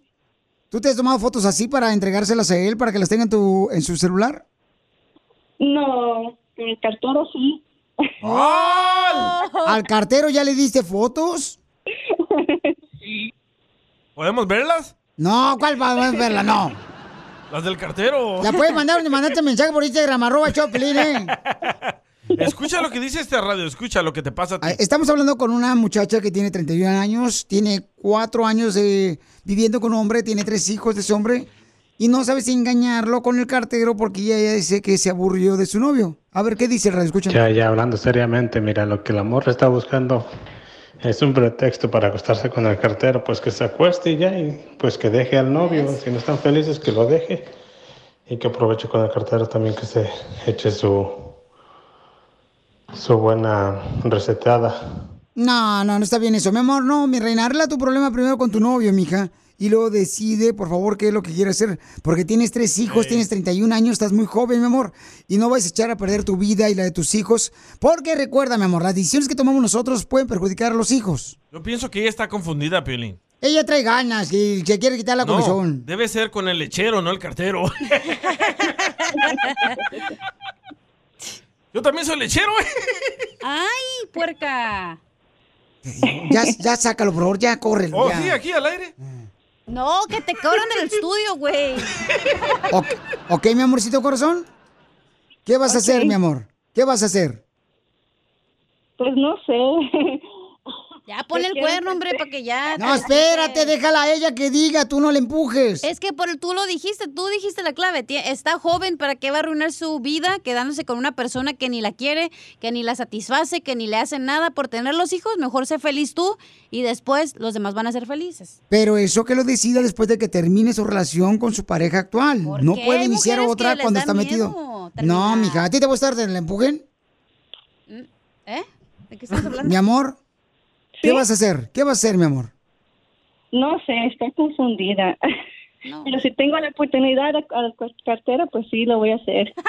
¿Tú te has tomado fotos así para entregárselas a él, para que las tenga en, tu, en su celular? No, con el cartero sí. (laughs) ¿Al cartero ya le diste fotos? ¿Podemos verlas? No, ¿cuál podemos verla? No. Las del cartero. La puedes mandar, mandarte mensaje por Instagram, arroba Choplin, ¿eh? (laughs) Escucha lo que dice este radio, escucha lo que te pasa a ti. Estamos hablando con una muchacha que tiene 31 años, tiene cuatro años eh, viviendo con un hombre, tiene tres hijos de ese hombre y no sabe si engañarlo con el cartero porque ella, ella dice que se aburrió de su novio. A ver, ¿qué dice el radio? Escucha. Ya, ya hablando seriamente, mira, lo que la morra está buscando es un pretexto para acostarse con el cartero, pues que se acueste y ya, y pues que deje al novio, si no están felices, que lo deje, y que aproveche con el cartero también que se eche su, su buena recetada. No, no, no está bien eso. Mi amor, no, mi reina, arregla tu problema primero con tu novio, mija. Y luego decide, por favor, qué es lo que quieres hacer. Porque tienes tres hijos, tienes 31 años, estás muy joven, mi amor. Y no vas a echar a perder tu vida y la de tus hijos. Porque recuerda, mi amor, las decisiones que tomamos nosotros pueden perjudicar a los hijos. Yo pienso que ella está confundida, Piolín. Ella trae ganas y se quiere quitar la No, comezón. debe ser con el lechero, no el cartero. (laughs) Yo también soy lechero, ¿eh? ¡Ay, puerca! Ya, ya sácalo, por favor, ya córrelo. Oh, ya. sí, aquí al aire. No, que te cobran en el (laughs) estudio, güey. Ok, ok, mi amorcito corazón. ¿Qué vas a hacer, mi amor? ¿Qué vas a hacer? Pues no sé. Ya pon el cuerno, hombre, para que ya... No, espérate, déjala a ella que diga, tú no le empujes. Es que por tú lo dijiste, tú dijiste la clave. Tie- Está joven, ¿para qué va a arruinar su vida quedándose con una persona que ni la quiere, que ni la satisface, que ni le hace nada por tener los hijos? Mejor sé feliz tú y después los demás van a ser felices. Pero eso que lo decida después de que termine su relación con su pareja actual. No qué? puede iniciar otra cuando está metido. No, mija, ¿a ti te gusta estar en el empujen? ¿Eh? ¿De qué estás (laughs) hablando? Mi amor, ¿qué vas a hacer? ¿Qué vas a hacer, mi amor? No sé, estoy confundida. (laughs) Pero si tengo la oportunidad al al cartero, pues sí, lo voy a hacer. (laughs)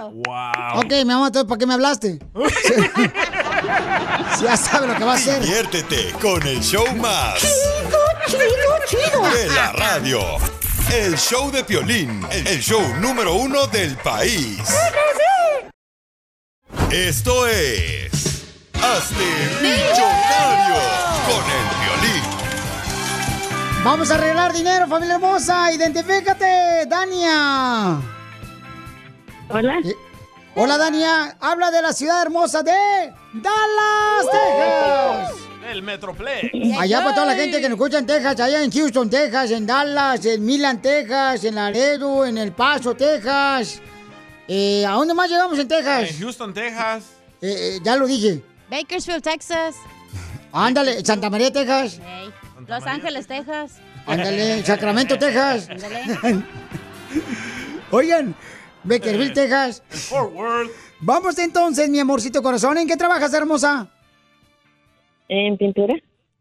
Wow. Ok, mi amor, entonces, ¿para qué me hablaste? (laughs) Ya sabe lo que va a hacer. Diviértete con el show más Chido, chido. de la radio. El show de Piolín, el show número uno del país. Esto es... Hazte millonario con el Piolín. Vamos a arreglar dinero, familia hermosa. Identifícate, Dania. Hola. Hola, Dania. Habla de la ciudad hermosa de Dallas, Texas. El Metroplex. Allá para toda la gente que nos escucha en Texas, allá en Houston, Texas, en Dallas, en Milan, Texas, en Laredo, en El Paso, Texas. Eh, ¿A dónde más llegamos en Texas? En Houston, Texas. Eh, eh, ya lo dije. Bakersfield, Texas. (laughs) Ándale, Santa María, Texas. Los Ángeles, Texas. Ándale, Sacramento, Texas. Ándale. (laughs) Oigan, Bakersfield, Texas. Fort Worth. Vamos entonces, mi amorcito corazón. ¿En qué trabajas, hermosa? En pintura.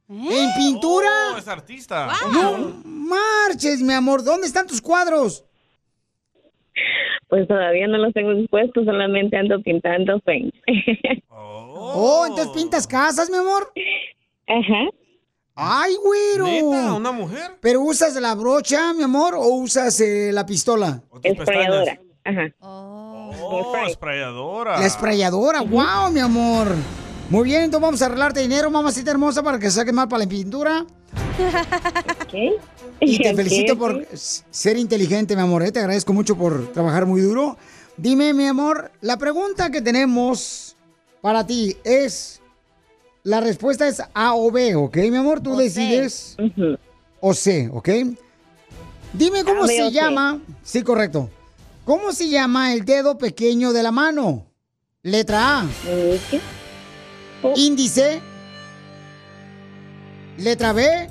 ¿En pintura? Oh, es artista. No marches, mi amor. ¿Dónde están tus cuadros? Pues todavía no los tengo dispuestos, solamente ando pintando paint. Oh, entonces pintas casas, mi amor. Ajá. Ay, güero. ¿Neta? ¿Una mujer? ¿Pero usas la brocha, mi amor, o usas eh, la pistola? Esprayadora. Ajá. Oh, esprayadora. La esprayadora, wow, mi amor. Muy bien, entonces vamos a arreglarte dinero, mamacita hermosa, para que saques mal para la pintura. Y te (laughs) felicito por ser inteligente, mi amor. ¿eh? Te agradezco mucho por trabajar muy duro. Dime, mi amor, la pregunta que tenemos para ti es... La respuesta es A o B, ¿ok, mi amor? Tú O C. decides. O C, ¿ok? Dime cómo se llama... Sí, correcto. ¿Cómo se llama el dedo pequeño de la mano? Letra A. Índice. Letra B.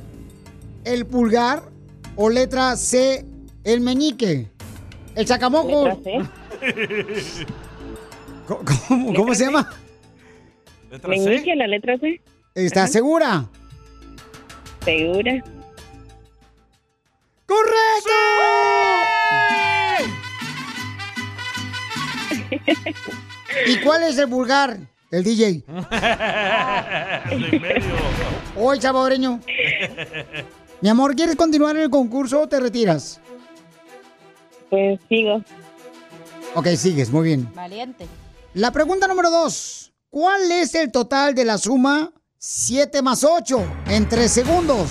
El pulgar. O letra C. El meñique. El sacamoco. ¿Cómo, (laughs) cómo- cómo se llama? ¿Letra Meñique, la letra C. ¿Estás segura? Segura. ¡Correcto! ¿Y cuál es el pulgar? El DJ. (laughs) Hoy, salvadoreño. Mi amor, ¿quieres continuar en el concurso o te retiras? Pues sigo. Ok, sigues, muy bien. Valiente. La pregunta número dos. ¿Cuál es el total de la suma 7 más 8 en 3 segundos?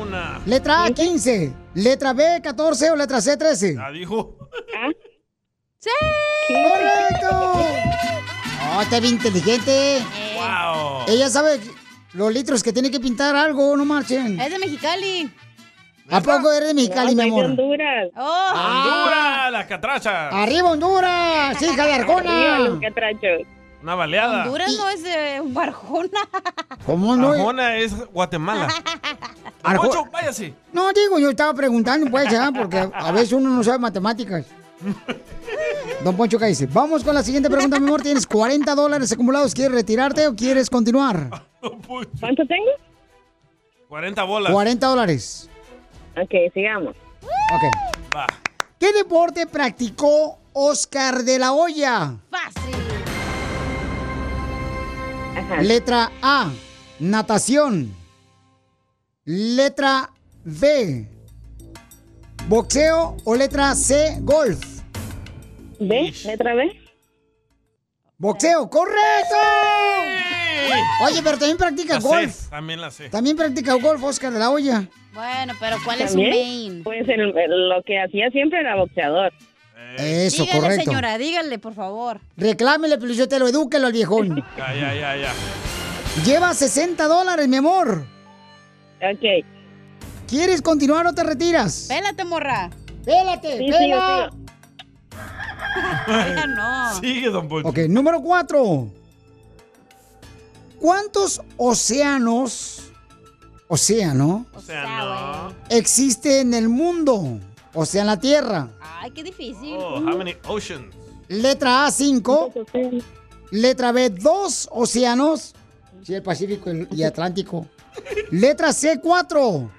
Una. Letra A, 15. Letra B, 14 o letra C, 13. Ya dijo. ¡Sí! ¡Correcto! Oh, está bien inteligente. Wow. Ella sabe los litros que tiene que pintar algo, no marchen. Es de Mexicali. ¿A poco eres de Mexicali, mi No, soy de amor? Honduras. Oh. ¡Honduras! ¡La catracha! ¡Arriba Honduras! ¡Hija de Arriba Arjona! los catrachos. Una baleada. Honduras no es de Barjona. (laughs) ¿Cómo no? Arjona es Guatemala. (laughs) Arjo- Poncho, váyase. No, digo, yo estaba preguntando, pues, ya, porque a veces uno no sabe matemáticas. (laughs) Don Poncho, cállese. Vamos con la siguiente pregunta, mi amor. Tienes 40 dólares acumulados. ¿Quieres retirarte o quieres continuar? ¿Cuánto tengo? 40 bolas. 40 dólares. Ok, sigamos. Ok. Va. ¿Qué deporte practicó Oscar de la Hoya? Fácil. Letra A, natación. Letra B, boxeo o letra C, golf. ¿B? ¿Letra B? Boxeo, correcto. Oye, pero también practica La golf. sé, también la sé. También practica golf, Oscar de la Hoya. Bueno, pero ¿cuál es su main? Pues el- el- lo que hacía siempre era boxeador. Eso, dígale, correcto. señora, dígale, por favor. Reclámele, Pelichotelo, edúquelo al viejón. (laughs) Ya, ya, ya, ya. Lleva 60 dólares, mi amor. Ok. ¿Quieres continuar o te retiras? Pélate, morra. Pélate, Sí, pela. sigo, Ya no. (laughs) Sigue, don Poncho. Ok, número cuatro. ¿Cuántos océanos, océano, O sea, no. existe en el mundo? O sea, en la Tierra. Ay, qué difícil. Oh, how many oceans? Letra A, 5. Letra B, 2 océanos. Sí, el Pacífico y Atlántico. Letra C, 4.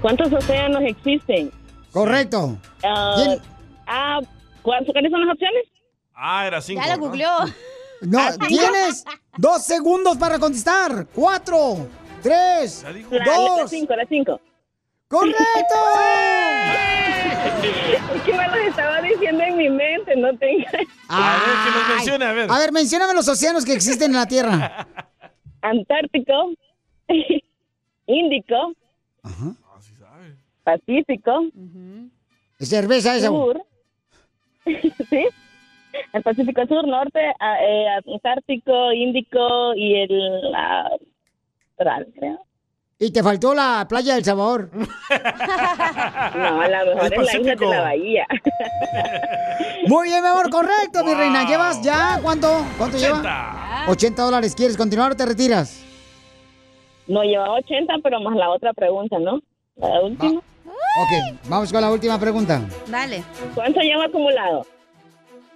¿Cuántos océanos existen? Correcto. Ah, Bien. ah, ¿cuáles son las opciones? Ah, era cinco. Ya la ¿no? googleó. No, tienes dos segundos para contestar. Cuatro, tres, dijo. La letra dos. 5, la 5. ¡Correcto! Es que me los estaba diciendo en mi mente, no tengo. A ver, que Ay. mencione, a ver. A ver, mencióname los océanos que existen en la Tierra. Antártico, (laughs) Índico, Ajá. Ah. Pacífico, Es cerveza esa. Sur, (laughs) sí. El Pacífico Sur, Norte, a- eh, Antártico, Índico y el ah, Austral, creo. Y te faltó la playa del Salvador. (laughs) No, a lo mejor es la isla de la bahía. (laughs) Muy bien, mi amor, correcto, mi reina. ¿Llevas ya cuánto? ¿Cuánto lleva? 80 dólares. ¿Quieres continuar o te retiras? No, llevaba 80, pero más la otra pregunta, ¿no? La última. Ok, vamos con la última pregunta. Dale. ¿Cuánto lleva acumulado?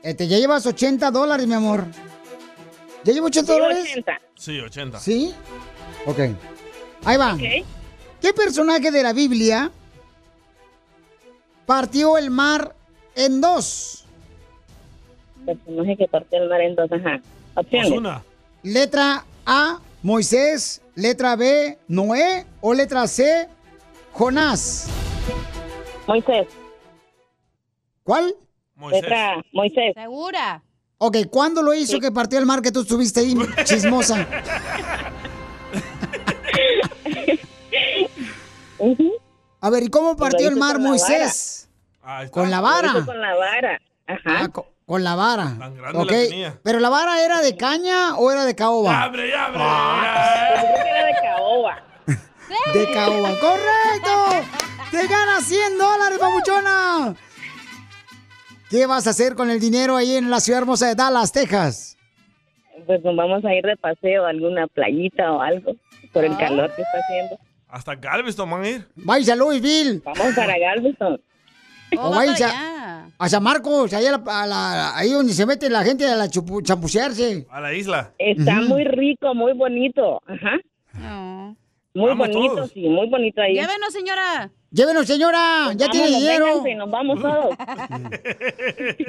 Este, ya llevas 80 dólares, mi amor. ¿Ya llevo 80 Llevo dólares? 80. Sí, 80. ¿Sí? Ok. Ahí va. ¿Qué personaje de la Biblia partió el mar en dos? Personaje que partió el mar en dos, ajá. Opciones. Letra A, Moisés. Letra B, Noé. O letra C, Jonás. Moisés. ¿Cuál? Letra A, Moisés. ¿Segura? Ok, ¿cuándo lo hizo que partió el mar que tú estuviste ahí, chismosa? (laughs) A ver, ¿y cómo partió el mar con la Moisés? Con la vara. Hizo con la vara. Ajá. Ah, co- con la vara. grande la Ok, tenía. Pero la vara era de caña o era de caoba? ¡Abre, abre! Yo creo que era de caoba. (laughs) De caoba. ¡Correcto! ¡Te ganas 100 dólares, papuchona! ¿Qué vas a hacer con el dinero ahí en la ciudad hermosa de Dallas, Texas? Pues nos vamos a ir de paseo a alguna playita o algo por el calor que está haciendo. Hasta Galveston van a ir. Vais a Louisville. Vamos para Galveston. O vais a, a San Marcos, ahí, a la- a la- ahí donde se mete la gente a la chupu- champucearse. A la isla. Está muy rico, muy bonito. Ajá. Muy Vamos bonito, todos. sí, muy bonito ahí. Llévenos, señora. Llévenos, señora. Ya tiene dinero. vénganse, nos vamos todos.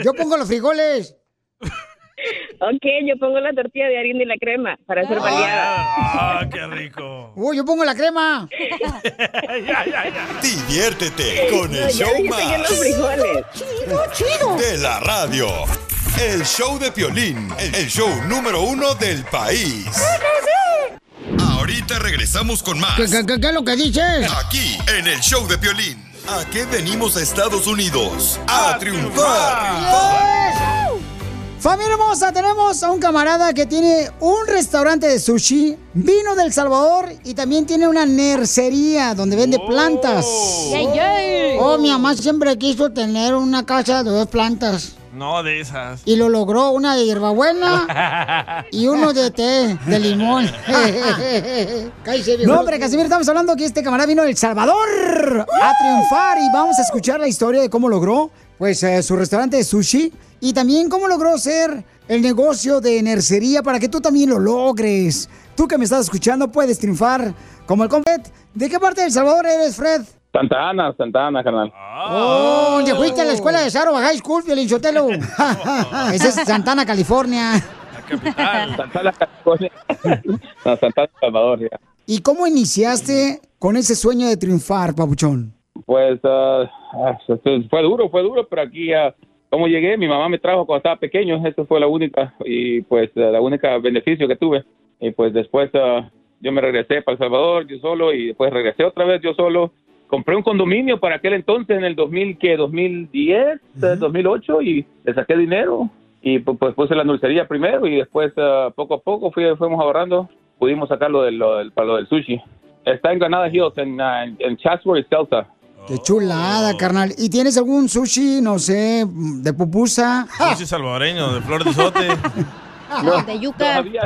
Yo pongo los frijoles. (laughs) ok, yo pongo la tortilla de harina y la crema para hacer variada. ¡Ah, qué (laughs) rico! Uy, yo pongo la crema. (laughs) Diviértete con el No, ya show dijiste que los más frijoles. Chido, chido. de la radio. El show de Piolín, el show número uno del país. Ahorita regresamos con más. ¿Qué, qué- qué- qué es lo que dices? Aquí, en el show de Piolín. ¿A qué venimos a Estados Unidos? A triunfar. Familia hermosa, tenemos a un camarada que tiene un restaurante de sushi, vino del Salvador y también tiene una nercería donde vende plantas. Yay, yay. Oh, mi mamá siempre quiso tener una casa de dos plantas No de esas. y lo logró, una de hierbabuena y uno de té de limón. (laughs) No, hombre, Casimiro, estamos hablando que este camarada vino del Salvador a triunfar y vamos a escuchar la historia de cómo logró pues eh, su restaurante de sushi y también cómo logró ser el negocio de nercería para que tú también lo logres. Tú que me estás escuchando puedes triunfar como el Confet. ¿De qué parte del Salvador eres, Fred? Santa Ana, Santa Ana, carnal. Oh, ¿dónde fuiste a la escuela de Saro High School, Piolín Sotelo? (laughs) (laughs) Ese es Santana, California. Santana, California. (laughs) No, Santana, Salvador, ya. ¿Y cómo iniciaste con ese sueño de triunfar, papuchón? Pues ah, fue duro, fue duro, pero aquí, ah, como llegué, mi mamá me trajo cuando estaba pequeño, eso fue la única, y pues ah, la única beneficio que tuve. Y pues después ah, yo me regresé para El Salvador, yo solo, y después regresé otra vez yo solo. Compré un condominio para aquel entonces, en el 2000, ¿qué? 2010, eh, 2008, y le saqué dinero. Y pu- pues puse la dulcería primero, y después ah, poco a poco fui, fuimos ahorrando, pudimos sacarlo del, lo del, para lo del sushi. Está en Granada Hills, en, ah, en, en Chatsworth y Celta. Qué chulada, carnal. ¿Y tienes algún sushi, no sé, de pupusa? Sushi salvadoreño, de flor de sote. (laughs) No, de yuca. Todavía,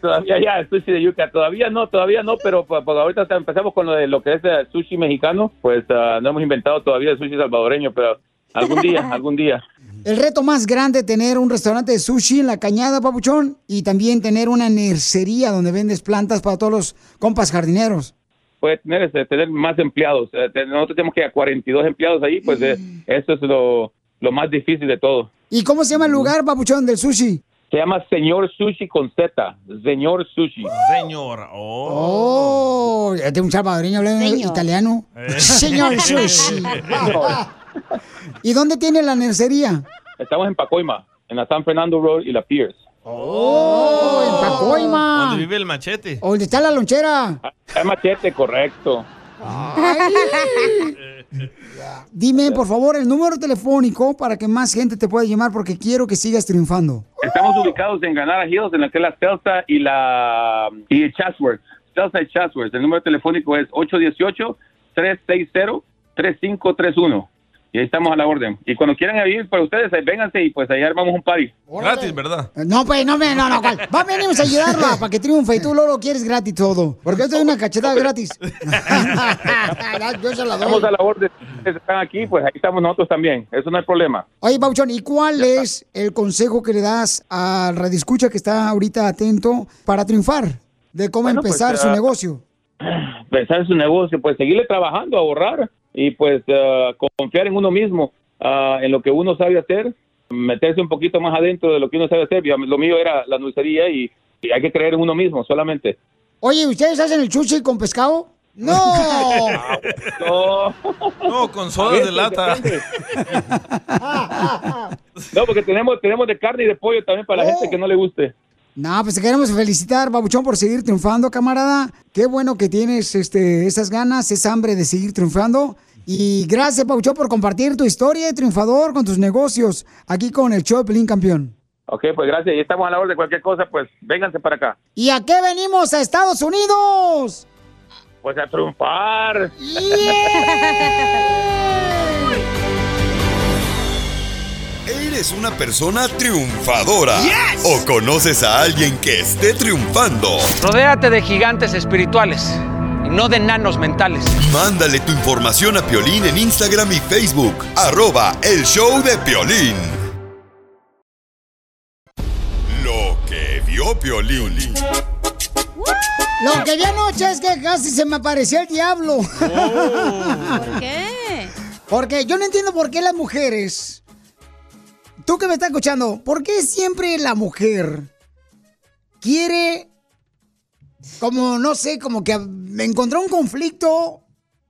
todavía ya, el sushi de yuca. Todavía no, todavía no, pero pues, pues, ahorita empezamos con lo de lo que es el sushi mexicano. Pues ah, no hemos inventado todavía el sushi salvadoreño, pero algún día, (laughs) algún día. El reto más grande tener un restaurante de sushi en la cañada, papuchón, y también tener una nercería donde vendes plantas para todos los compas jardineros. Puede tener, este, tener más empleados. Eh, nosotros tenemos que a 42 empleados ahí, pues eh, eso es lo, lo más difícil de todo. ¿Y cómo se llama el lugar, papuchón, del sushi? Se llama Señor Sushi con Z. Señor Sushi. Señor. Oh. Oh, es de un salvadoreño hablando Señor. italiano. Eh. Señor (laughs) sushi. ¿Y dónde tiene la nercería? Estamos en Pacoima, en la San Fernando Road y la Pierce. Oh, en Pacoima. Donde vive el machete. ¿Dónde está la lonchera? Es machete, correcto. Dime, por favor, el número telefónico para que más gente te pueda llamar porque quiero que sigas triunfando. Estamos ubicados en Ganara Hills, en la que la Celta y la y Chatsworth. Celta y Chatsworth. El número telefónico es 818-360-3531. Y ahí estamos a la orden. Y cuando quieran vivir para ustedes, ahí vénganse y pues ahí armamos un party. Gratis, ¿verdad? No, pues, no, me, no, no, ¿cuál? Va, venimos a ayudarla para que triunfe y tú, Lolo, quieres gratis todo. Porque esto es una cachetada gratis. (laughs) Yo se la doy. Estamos a la orden. Ustedes están aquí, pues ahí estamos nosotros también. Eso no hay problema. Oye, Pauchón, ¿y cuál es el consejo que le das al radioescucha que está ahorita atento para triunfar? De cómo Bueno, pues, empezar su ah, negocio. (clears throat) En su negocio, pues seguirle trabajando, ahorrar y pues ah, confiar en uno mismo, ah, en lo que uno sabe hacer, meterse un poquito más adentro de lo que uno sabe hacer. Yo- Lo mío era la dulcería y, y hay que creer en uno mismo solamente. Oye, ¿ustedes hacen el chuchi con pescado? (laughs) ¡No! No. No, con sodas de lata. No, porque tenemos, tenemos de carne y de pollo también para la gente que no le guste. No, pues te queremos felicitar, Babuchón, por seguir triunfando, camarada. Qué bueno que tienes este, esas ganas, esa hambre de seguir triunfando. Y gracias, Babuchón, por compartir tu historia de triunfador con tus negocios aquí con el show de Pelín Campeón. Ok, pues gracias. Y estamos a la orden de cualquier cosa, pues vénganse para acá. ¿Y a qué venimos a Estados Unidos? Pues a triunfar. ¿Eres una persona triunfadora? ¿O conoces a alguien que esté triunfando? Rodéate de gigantes espirituales no de enanos mentales. Mándale tu información a Piolín en Instagram y Facebook. Arroba el show de Piolín. Lo que vio Piolín. Lo que vi anoche es que casi se me apareció el diablo. (laughs) ¿Por qué? Porque yo no entiendo por qué las mujeres. Tú que me estás escuchando, ¿por qué siempre la mujer quiere, como no sé, como que encontrar un conflicto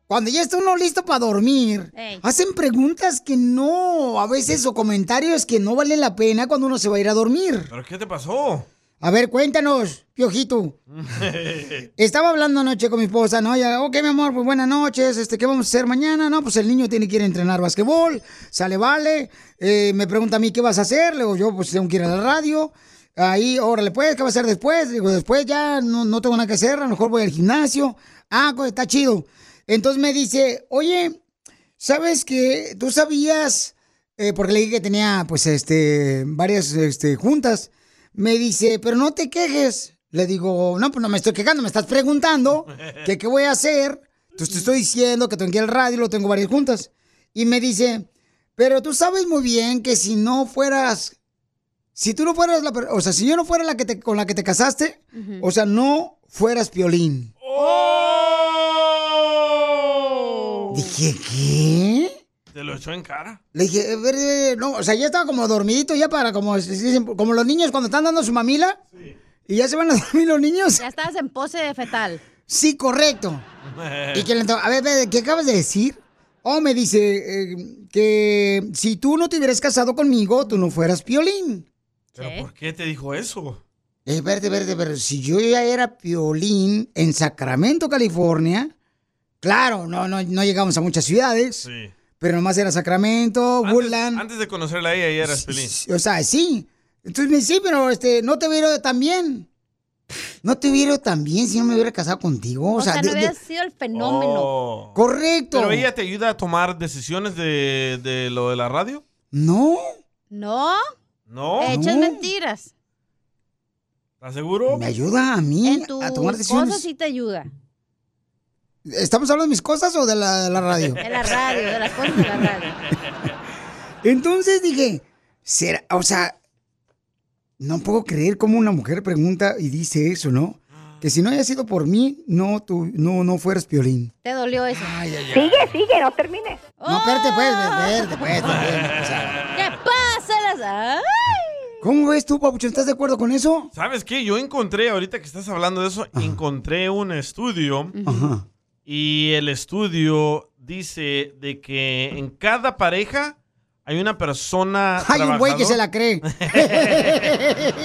cuando ya está uno listo para dormir? Ey. Hacen preguntas que no, a veces, o comentarios que no valen la pena cuando uno se va a ir a dormir. ¿Pero qué te pasó? A ver, cuéntanos, Piojito. (laughs) Estaba hablando anoche con mi esposa, ¿no? Ya, ok, mi amor, pues buenas noches, este, ¿qué vamos a hacer mañana? No, pues el niño tiene que ir a entrenar basquetbol, sale, vale. Eh, me pregunta a mí, ¿qué vas a hacer? Le digo, yo, pues tengo que ir a la radio. Ahí, órale, pues, ¿qué vas a hacer después? Digo, después ya no, no tengo nada que hacer, a lo mejor voy al gimnasio. Ah, pues está chido. Entonces me dice, oye, ¿sabes que tú sabías? Eh, porque le dije que tenía, pues, este, varias, este, juntas. Me dice, pero no te quejes. Le digo, no, pues no me estoy quejando, me estás preguntando (laughs) que qué voy a hacer. Entonces te estoy diciendo que tengo que ir al radio, lo tengo varias juntas. Y me dice, pero tú sabes muy bien que si no fueras, si tú no fueras la, o sea, si yo no fuera la que te, con la que te casaste, o sea, no fueras piolín. Dije, ¿qué? ¿Te lo echó en cara? Le dije, "Eh, eh, no, o sea, ya estaba como dormidito, ya para como, como los niños cuando están dando su mamila. Y ya se van a dormir los niños. Ya estabas en pose de fetal. Sí, correcto. Y que le ento- a ver, ver, ¿qué acabas de decir? Oh, me dice eh, que si tú no te hubieras casado conmigo, tú no fueras piolín. ¿Pero por qué te dijo eso? Eh, verde, verde, verde. Si yo ya era piolín en Sacramento, California, claro, no, no, no llegamos a muchas ciudades. Sí. Pero nomás era Sacramento, Woodland. Antes de conocerla a ella, ya eras feliz. O sea, sí. Entonces me dice, sí, pero este, no te hubiera tan bien. No te hubiera tan bien si no me hubiera casado contigo. O, O sea, sea, no de- de- hubiera sido el fenómeno. Oh. correcto. ¿Pero ella te ayuda a tomar decisiones de, de lo de la radio? No. ¿No? ¿No? Echas No. mentiras. ¿Estás seguro? Me ayuda a mí En a tomar decisiones. cosas sí te ayuda. ¿Estamos hablando de mis cosas o de la, de la radio? De la radio, de las cosas de la radio. (laughs) Entonces dije, será, o sea, no puedo creer cómo una mujer pregunta y dice eso, ¿no? Que si no haya sido por mí, no, tú, no, no fueras piolín. Te dolió eso. Sigue, sigue, no termines. No, espérate, pues, espérate, pues, también, o sea. ¿Qué pasa? Las... ¡Ay! ¿Cómo ves tú, Papuchón? ¿Estás de acuerdo con eso? ¿Sabes qué? Yo encontré, ahorita que estás hablando de eso, encontré un estudio Ajá. y el estudio dice de que en cada pareja hay una persona Hay un güey que se la cree. (laughs) (laughs) (laughs)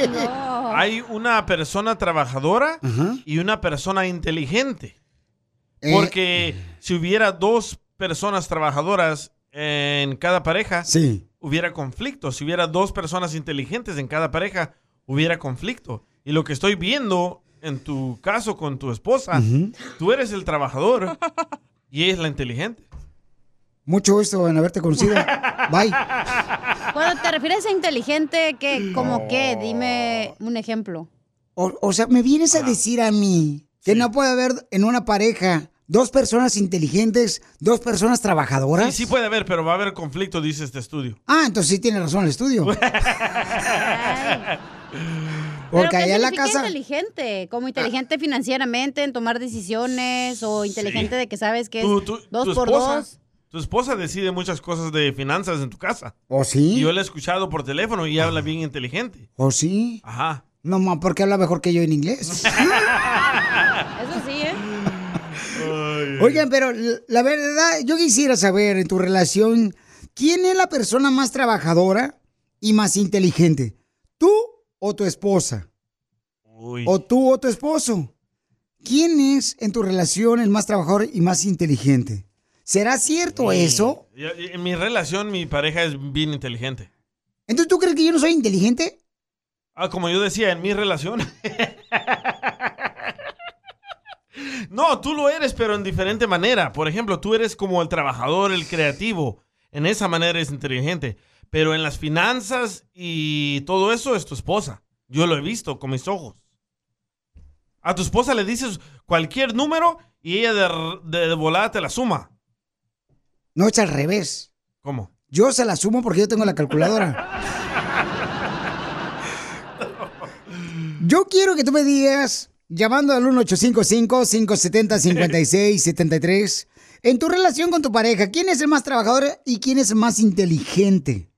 Hay una persona trabajadora y una persona inteligente. Eh. Porque si hubiera dos personas trabajadoras en cada pareja, Sí. hubiera conflicto. Si hubiera dos personas inteligentes en cada pareja, hubiera conflicto. Y lo que estoy viendo en tu caso con tu esposa, tú eres el trabajador y ella es la inteligente. Mucho gusto en haberte conocido. Bye. Cuando te refieres a inteligente, ¿qué? ¿Cómo qué? Dime un ejemplo. O, o sea, me vienes a decir a mí que no puede haber en una pareja dos personas inteligentes, dos personas trabajadoras. Sí, sí puede haber, pero va a haber conflicto, dice este estudio. Ah, entonces sí tiene razón el estudio. (laughs) Porque ¿Pero qué allá en la casa. inteligente? ¿Como inteligente financieramente en tomar decisiones o inteligente de que sabes que es dos por esposa- dos? Tu esposa decide muchas cosas de finanzas en tu casa. ¿O sí? Y yo la he escuchado por teléfono y habla bien inteligente. ¿O sí? Ajá. No, ma, porque habla mejor que yo en inglés. (laughs) Eso sí, ¿eh? Oigan, pero la verdad, yo quisiera saber en tu relación, ¿quién es la persona más trabajadora y más inteligente? ¿Tú o tu esposa? ¿O tú o tu esposo? ¿Quién es en tu relación el más trabajador y más inteligente? ¿Será cierto eso? En mi relación, mi pareja es bien inteligente. Entonces, ¿tú crees que yo no soy inteligente? Ah, como yo decía, en mi relación. (laughs) no, tú lo eres, pero en diferente manera. Por ejemplo, tú eres como el trabajador, el creativo. En esa manera es inteligente. Pero en las finanzas y todo eso es tu esposa. Yo lo he visto con mis ojos. A tu esposa le dices cualquier número y ella de, de, de volada te la suma. No, es al revés. ¿Cómo? Yo se la sumo porque yo tengo la calculadora. Yo quiero que tú me digas, llamando al 1855-570-5673, en tu relación con tu pareja, ¿quién es el más trabajador y quién es el más inteligente?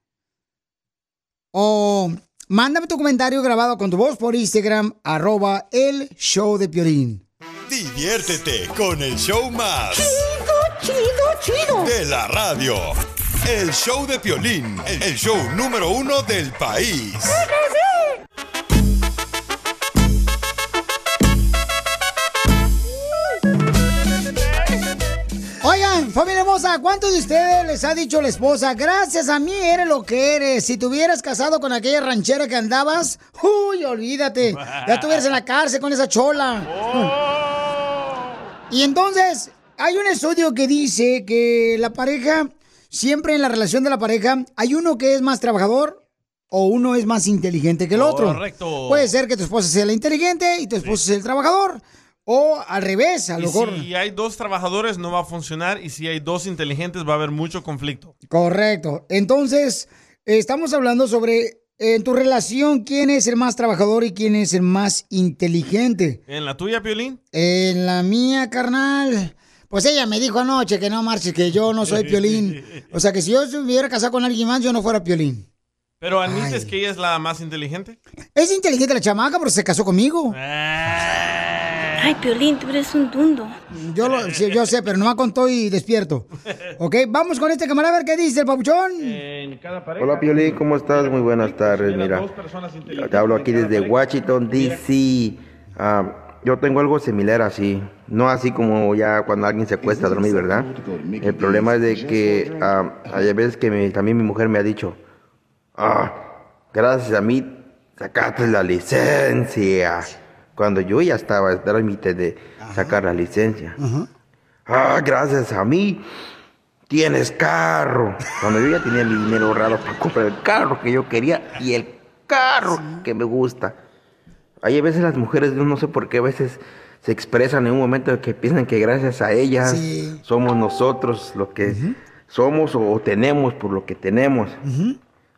O mándame tu comentario grabado con tu voz por Instagram, arroba el show de Piorín. Diviértete con el show más. Chido, chido. De la radio. El show de Piolín, el show número uno del país. Oigan, familia hermosa, ¿cuántos de ustedes les ha dicho la esposa, gracias a mí eres lo que eres? Si te hubieras casado con aquella ranchera que andabas, uy, olvídate, ya estuvieras en la cárcel con esa chola. (laughs) Y entonces, hay un estudio que dice que la pareja, siempre en la relación de la pareja, hay uno que es más trabajador o uno es más inteligente que el otro. Correcto. Puede ser que tu esposa sea la inteligente y tu esposo sea el trabajador. O al revés, a lo mejor. si hay dos trabajadores no va a funcionar y si hay dos inteligentes va a haber mucho conflicto. Correcto. Entonces, estamos hablando sobre en tu relación quién es el más trabajador y quién es el más inteligente. ¿En la tuya, Piolín? En la mía, carnal. Pues ella me dijo anoche que no marches, que yo no soy piolín. O sea, que si yo hubiera casado con alguien más, yo no fuera piolín. ¿Pero admites que ella es la más inteligente? Es inteligente la chamaca, pero se casó conmigo. Ay, Piolín, tú eres un dundo. Yo, lo, sí, yo sé, pero no me contó y despierto. Ok, vamos con este camarada a ver qué dice el papuchón. En cada pareja. Hola Piolín, ¿cómo estás? Muy buenas tardes, mira. Te hablo aquí desde Washington, D.C. Ah, yo tengo algo similar así. No así como ya cuando alguien se acuesta a dormir, ¿verdad? El problema es de que ah, hay veces que mi- también mi mujer me ha dicho, ah, gracias a mí sacaste la licencia. Cuando yo ya estaba al trámite de sacar la licencia. Ah, gracias a mí tienes carro. Cuando yo ya tenía mi dinero ahorrado para comprar el carro que yo quería y el carro que me gusta. Hay a veces las mujeres, yo no sé por qué a veces se expresan en un momento que piensan que gracias a ellas somos nosotros lo que somos o tenemos por lo que tenemos.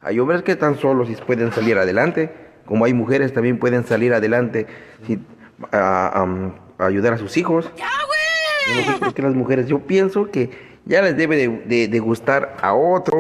Hay hombres que tan solos y pueden salir adelante, como hay mujeres también pueden salir adelante sin a, a ayudar a sus hijos. Yo no sé por qué las mujeres, yo pienso que ya les debe de, de- de gustar a otro.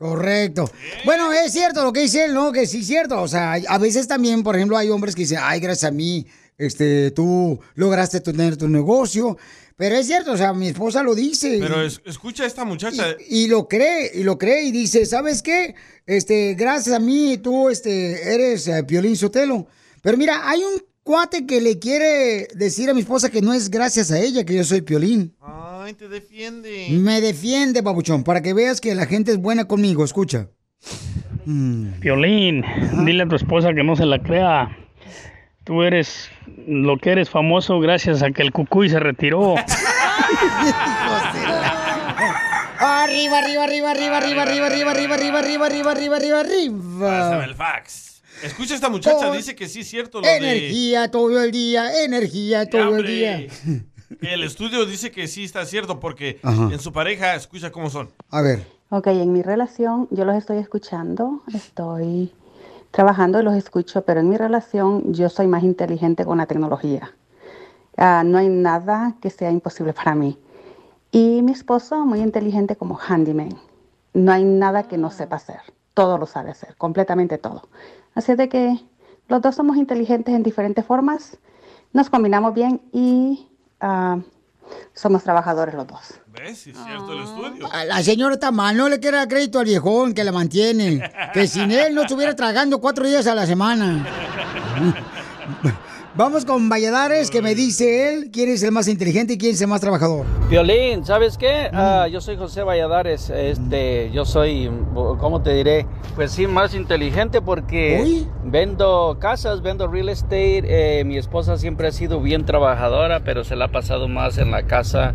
Correcto. Bueno, es cierto lo que dice él, ¿no? Que sí es cierto. O sea, a veces también, por ejemplo, hay hombres que dicen, ay, gracias a mí, este, tú lograste tener tu negocio. Pero es cierto, o sea, mi esposa lo dice. Pero es- escucha a esta muchacha. y lo cree, y lo cree, y dice, ¿sabes qué? Este, gracias a mí, tú, este, eres eh, Piolín Sotelo. Pero mira, hay un cuate que le quiere decir a mi esposa que no es gracias a ella que yo soy piolín. Ay, te defiende. Me defiende, babuchón, para que veas que la gente es buena conmigo. Escucha. Violín, dile a tu esposa que no se la crea. Tú eres lo que eres famoso gracias a que el cucuy se retiró. Arriba, arriba, arriba, arriba, arriba, arriba, arriba, arriba, arriba, arriba, arriba, arriba, arriba, Pásame arriba. el fax. Escucha esta muchacha, Con dice que sí es cierto lo de... Energía todo el día, energía todo el día. (laughs) El estudio dice que sí está cierto porque Ajá. en su pareja, escucha cómo son. A ver. Ok, en mi relación yo los estoy escuchando, estoy trabajando y los escucho, pero en mi relación yo soy más inteligente con la tecnología. Ah, no hay nada que sea imposible para mí. Y mi esposo muy inteligente como handyman. No hay nada que no sepa hacer. Todo lo sabe hacer, completamente todo. Así de que los dos somos inteligentes en diferentes formas, nos combinamos bien y ah, somos trabajadores los dos. ¿Ves? Sí es cierto el estudio. Ah, La señora está mal, no le quiera crédito al viejón que la mantiene. Que sin él no estuviera tragando cuatro días a la semana. (laughs) Vamos con Valladares, que me dice él quién es el más inteligente y quién es el más trabajador. Violín, ¿sabes qué? Ah, yo soy José Valladares, este, yo soy, ¿cómo te diré? Pues sí, más inteligente porque vendo casas, vendo real estate, eh, mi esposa siempre ha sido bien trabajadora, pero se la ha pasado más en la casa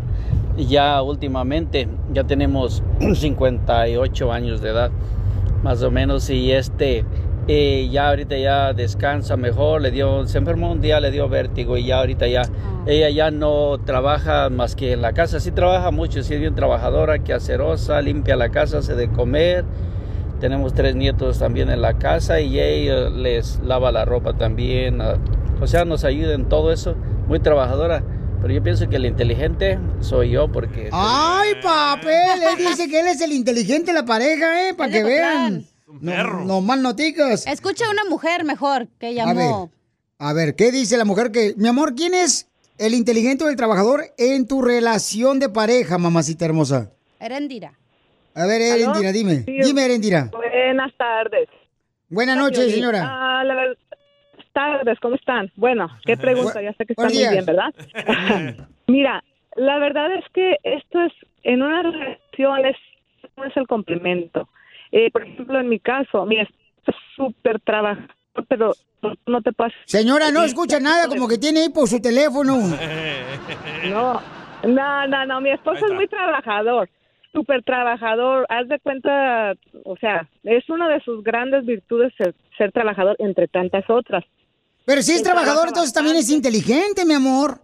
ya últimamente, ya tenemos (clears throat) 58 años de edad, más o menos, y este... eh, ya ahorita ya descansa mejor, le dio, se enfermó un día, le dio vértigo y ya ahorita ya, ella ya no trabaja más que en la casa, sí trabaja mucho, sí es bien trabajadora, que acerosa, limpia la casa, hace de comer, tenemos tres nietos también en la casa y ella les lava la ropa también, ah, o sea, nos ayuda en todo eso, muy trabajadora, pero yo pienso que el inteligente soy yo porque... ¡Ay, papel! Él dice que él es el inteligente de la pareja, ¿eh? Para que Es No, no más noticas. Escucha a una mujer mejor que A ver, llamó. a ver, ¿qué dice la mujer que... Mi amor, ¿quién es el inteligente o el trabajador en tu relación de pareja, mamacita hermosa? Erendira. A ver, Erendira, dime. Dime, Erendira. Buenas tardes. Buenas noches, señora. Ah, la tardes, ¿cómo están? Bueno, qué pregunta, ya sé que están muy bien, ¿verdad? (laughs) Mira, la verdad es que esto es, en una relación es, no es el complemento. Eh, por ejemplo, en mi caso, mi esposo es súper trabajador, pero no te pasa. Señora, no escucha nada, como que tiene ahí por su teléfono. (laughs) No, no, no, no, mi esposo es muy trabajador, súper trabajador. Haz de cuenta, o sea, es una de sus grandes virtudes ser, ser trabajador entre tantas otras. Pero si es trabajador, trabaja entonces también es inteligente, mi amor.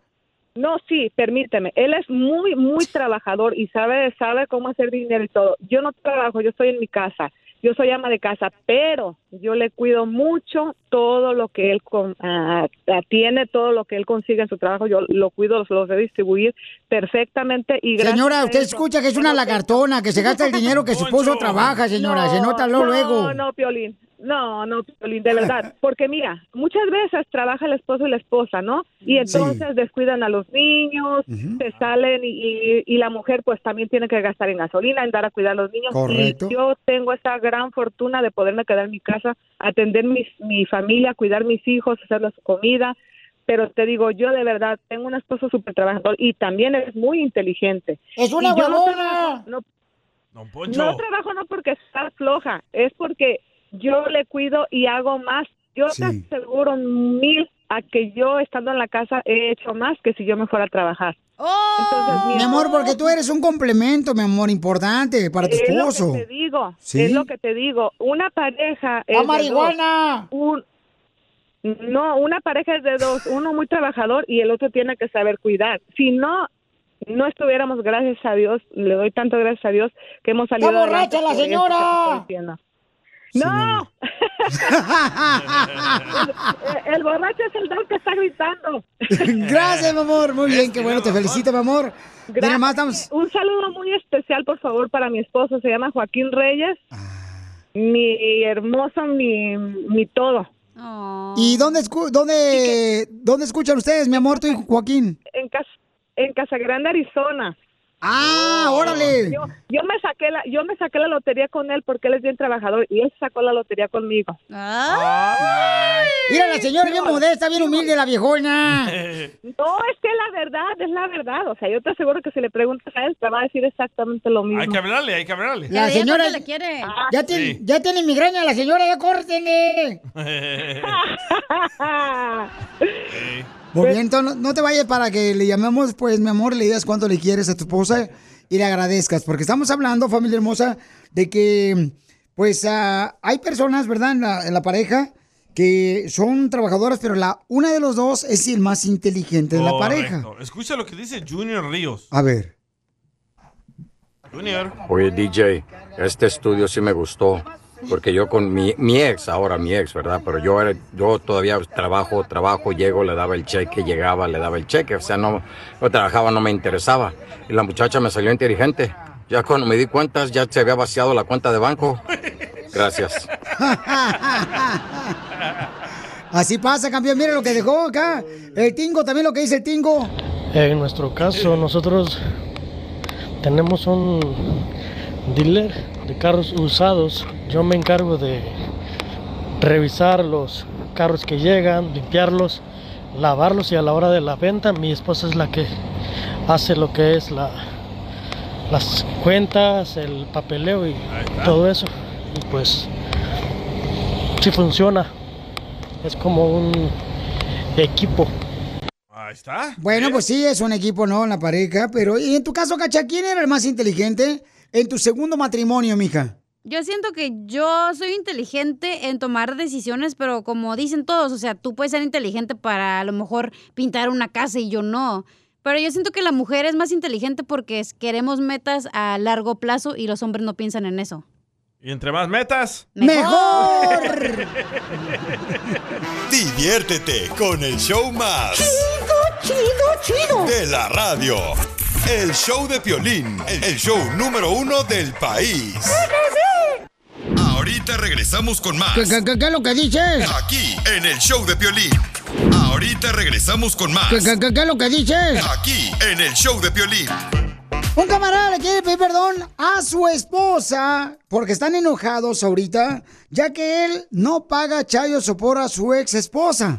No, sí, permíteme. Él es muy, muy trabajador y sabe, sabe cómo hacer dinero y todo. Yo no trabajo, yo estoy en mi casa. Yo soy ama de casa, pero yo le cuido mucho todo lo que él con- ah, tiene, todo lo que él consigue en su trabajo. Yo lo cuido, lo sé distribuir perfectamente. y gracias Señora, a usted eso- escucha que es una lagartona, que se gasta el dinero que su esposo trabaja, señora. se nota luego, no. No, Piolín. No, no, Piolín, de verdad. (laughs) Porque mira, muchas veces trabaja el esposo y la esposa, ¿no? Y entonces descuidan a los niños, se salen y, y- y la mujer pues también tiene que gastar en gasolina, en dar a cuidar a los niños. Correcto. Y yo tengo esa gran fortuna de poderme quedar en mi casa, atender mis, mi familia, cuidar mis hijos, hacerles su comida. Pero te digo, yo de verdad tengo un esposo súper trabajador y también es muy inteligente. ¡Es una no huevona! no- Poncho. no trabajo no porque está floja, es porque yo le cuido y hago más. Yo te aseguro mil a que yo estando en la casa he hecho más que si yo me fuera a trabajar. Entonces, Mi amor, porque tú eres un complemento, mi amor, importante para tu es lo esposo. que te digo, Sí. es lo que te digo. Una pareja es ¡La de marihuana! Un- no, una pareja es de dos, uno muy trabajador y el otro tiene que saber cuidar. Si no, no estuviéramos, gracias a Dios, le doy tanto gracias a Dios que hemos salido ¡Está borracha la señora! ¡No! el, el borracho es el don que está gritando. (laughs) Gracias, mi amor. Muy bien, qué bueno. Te felicito, mi amor. Gracias. más estamos... Un saludo muy especial, por favor, para mi esposo. Se llama Joaquín Reyes. Mi hermoso, mi, mi todo. ¿Y dónde, escu- dónde, dónde escuchan ustedes, mi amor, tú y Joaquín? En, Cas en Casa Grande, Arizona. Ah, órale. Yo, yo me saqué la, yo me saqué la lotería con él porque él es bien trabajador y él sacó la lotería conmigo. Mira, la señora bien modesta, bien humilde, la viejona. (laughs) No, es que la verdad, es la verdad. O sea, yo te aseguro que si le preguntas a él, te va a decir exactamente lo mismo. Hay que hablarle, hay que hablarle. La señora le quiere. ya tiene, ya tiene migraña la señora, ya córtenle. (laughs) (laughs) Muy bien, entonces no, no te vayas para que le llamemos, pues, mi amor, le digas cuánto le quieres a tu esposa y le agradezcas. Porque estamos hablando, familia hermosa, de que, pues, ah, hay personas, ¿verdad?, en la, en la pareja que son trabajadoras, pero la una de los dos es el más inteligente de la pareja. Correcto. Escucha lo que dice Junior Ríos. A ver. Junior. Oye, DJ, este estudio sí me gustó. Porque yo con mi, mi ex, ahora mi ex, ¿verdad? Pero yo, era, yo todavía trabajo, trabajo, llego, le daba el cheque, llegaba, le daba el cheque. O sea, no, no trabajaba, no me interesaba. Y la muchacha me salió inteligente. Ya cuando me di cuenta, ya se había vaciado la cuenta de banco. Gracias. (laughs) Así pasa, campeón. Mira lo que dejó acá. El Tingo, también lo que dice el Tingo. En nuestro caso, nosotros tenemos un dealer de carros usados. Yo me encargo de revisar los carros que llegan, limpiarlos, lavarlos y a la hora de la venta mi esposa es la que hace lo que es la, las cuentas, el papeleo y todo eso. Y pues sí funciona. Es como un equipo. Ahí está. Bueno, pues sí, es un equipo, ¿no? En la pareja. Pero, ¿y en tu caso, Cacha, quién era el más inteligente en tu segundo matrimonio, mija? Yo siento que yo soy inteligente en tomar decisiones, pero como dicen todos, o sea, tú puedes ser inteligente para a lo mejor pintar una casa y yo no. Pero yo siento que la mujer es más inteligente porque es- queremos metas a largo plazo y los hombres no piensan en eso. Y entre más metas. ¡Mejor! (laughs) Diviértete con el show más. Chido, chido, chido. De la radio. El show de Piolín, el show número uno del país. Ahorita regresamos con más. ¿Qué, qué- qué- qué es lo que dices? Aquí, en el show de Piolín. Ahorita regresamos con más. ¿Qué, qué- qué- qué es lo que dices? Aquí, en el show de Piolín. Un camarada le quiere pedir perdón a su esposa porque están enojados ahorita, ya que él no paga chayo sopor a su ex esposa.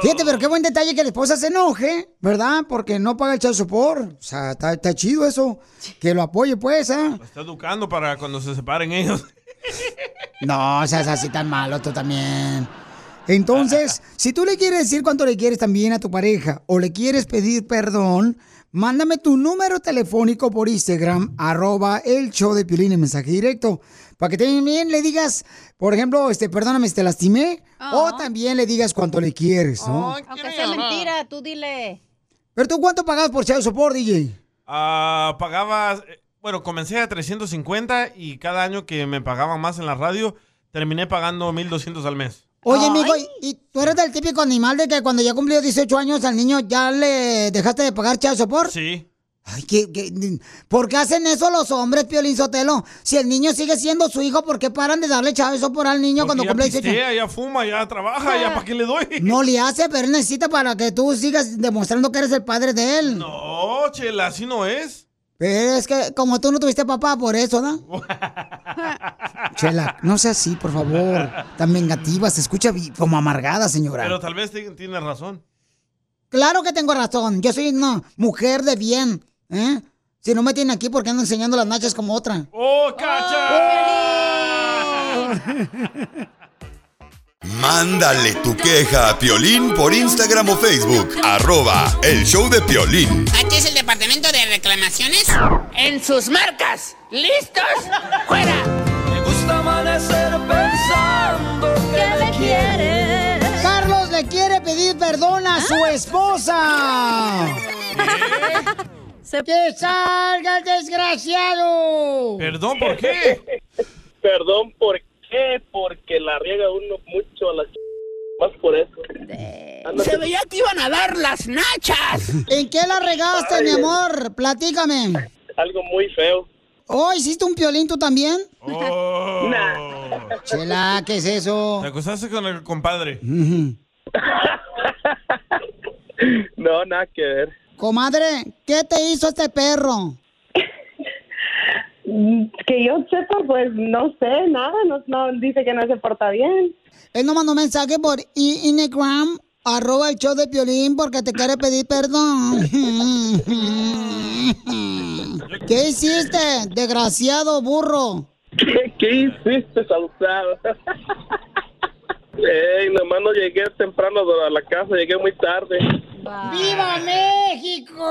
Fíjate, pero qué buen detalle que la esposa se enoje, ¿verdad? Porque no paga el chayo sopor. O sea, está, está chido eso. Que lo apoye, pues, ¿ah? Lo está educando para cuando se separen ellos. (laughs) No, seas así tan malo tú también. Entonces, (laughs) si tú le quieres decir cuánto le quieres también a tu pareja o le quieres pedir perdón, mándame tu número telefónico por Instagram, arroba el show de Piolín en mensaje directo. Para que también le digas, por ejemplo, este, perdóname si te lastimé, o también le digas cuánto le quieres, ¿no? Aunque sea mentira, tú dile. Pero tú, ¿cuánto pagabas por Chayo Sopor, DJ? Ah, pagaba, eh, bueno, comencé a 350 y cada año que me pagaban más en la radio, terminé pagando 1200 al mes. Oye, amigo, ¿y- ¿y tú eres del típico animal de que cuando ya cumplió 18 años al niño ya le dejaste de pagar Chayo Sopor? Sí. Ay, ¿qué, qué- por qué hacen eso los hombres, Piolín Sotelo? Si el niño sigue siendo su hijo, ¿por qué paran de darle chavo eso por al niño cuando cumple 18 pistea, ya fuma, ya trabaja, ya para qué le doy. No le hace, pero él necesita para que tú sigas demostrando que eres el padre de él. No, chela, así no es. Pero es que como tú no tuviste papá, por eso, ¿no? (laughs) Chela, no sea así, por favor. Tan vengativa, se escucha como amargada, señora. Pero tal vez tienes razón. Claro que tengo razón. Yo soy una mujer de bien, ¿eh? Si no me tiene aquí, ¿por qué ando enseñando las nachas como otra? ¡Oh, Mándale tu queja a Piolín por Instagram o Facebook. Arroba el show de Piolín. Aquí es el departamento de reclamaciones. En sus marcas. ¿Listos? ¡Fuera! Me gusta amanecer pensando que me quieres. Carlos le quiere pedir perdón a su esposa. (laughs) ¡Que salga el desgraciado! Perdón, ¿por qué? (laughs) Perdón, ¿por qué? Porque la riega uno mucho a la ch... Más por eso. Se veía que iban a dar las nachas. (laughs) ¿En qué la regaste, Ay, mi eh. amor? Platícame. Algo muy feo. ¿Oh, hiciste un piolín tú también? (laughs) Oh. Chela, ¿qué es eso? Te acostaste con el compadre. No, nada que ver. Comadre, ¿qué te hizo este perro? (laughs) Que yo sepa, pues no sé, nada, no, no dice que no se porta bien. Él nos mandó un mensaje por Instagram, arroba el show de Piolín, porque te quiere pedir perdón. (laughs) ¿Qué hiciste, desgraciado burro? ¿Qué, qué hiciste, Salzado? (laughs) Ey, nomás no llegué temprano a la casa, llegué muy tarde. ¡Viva México!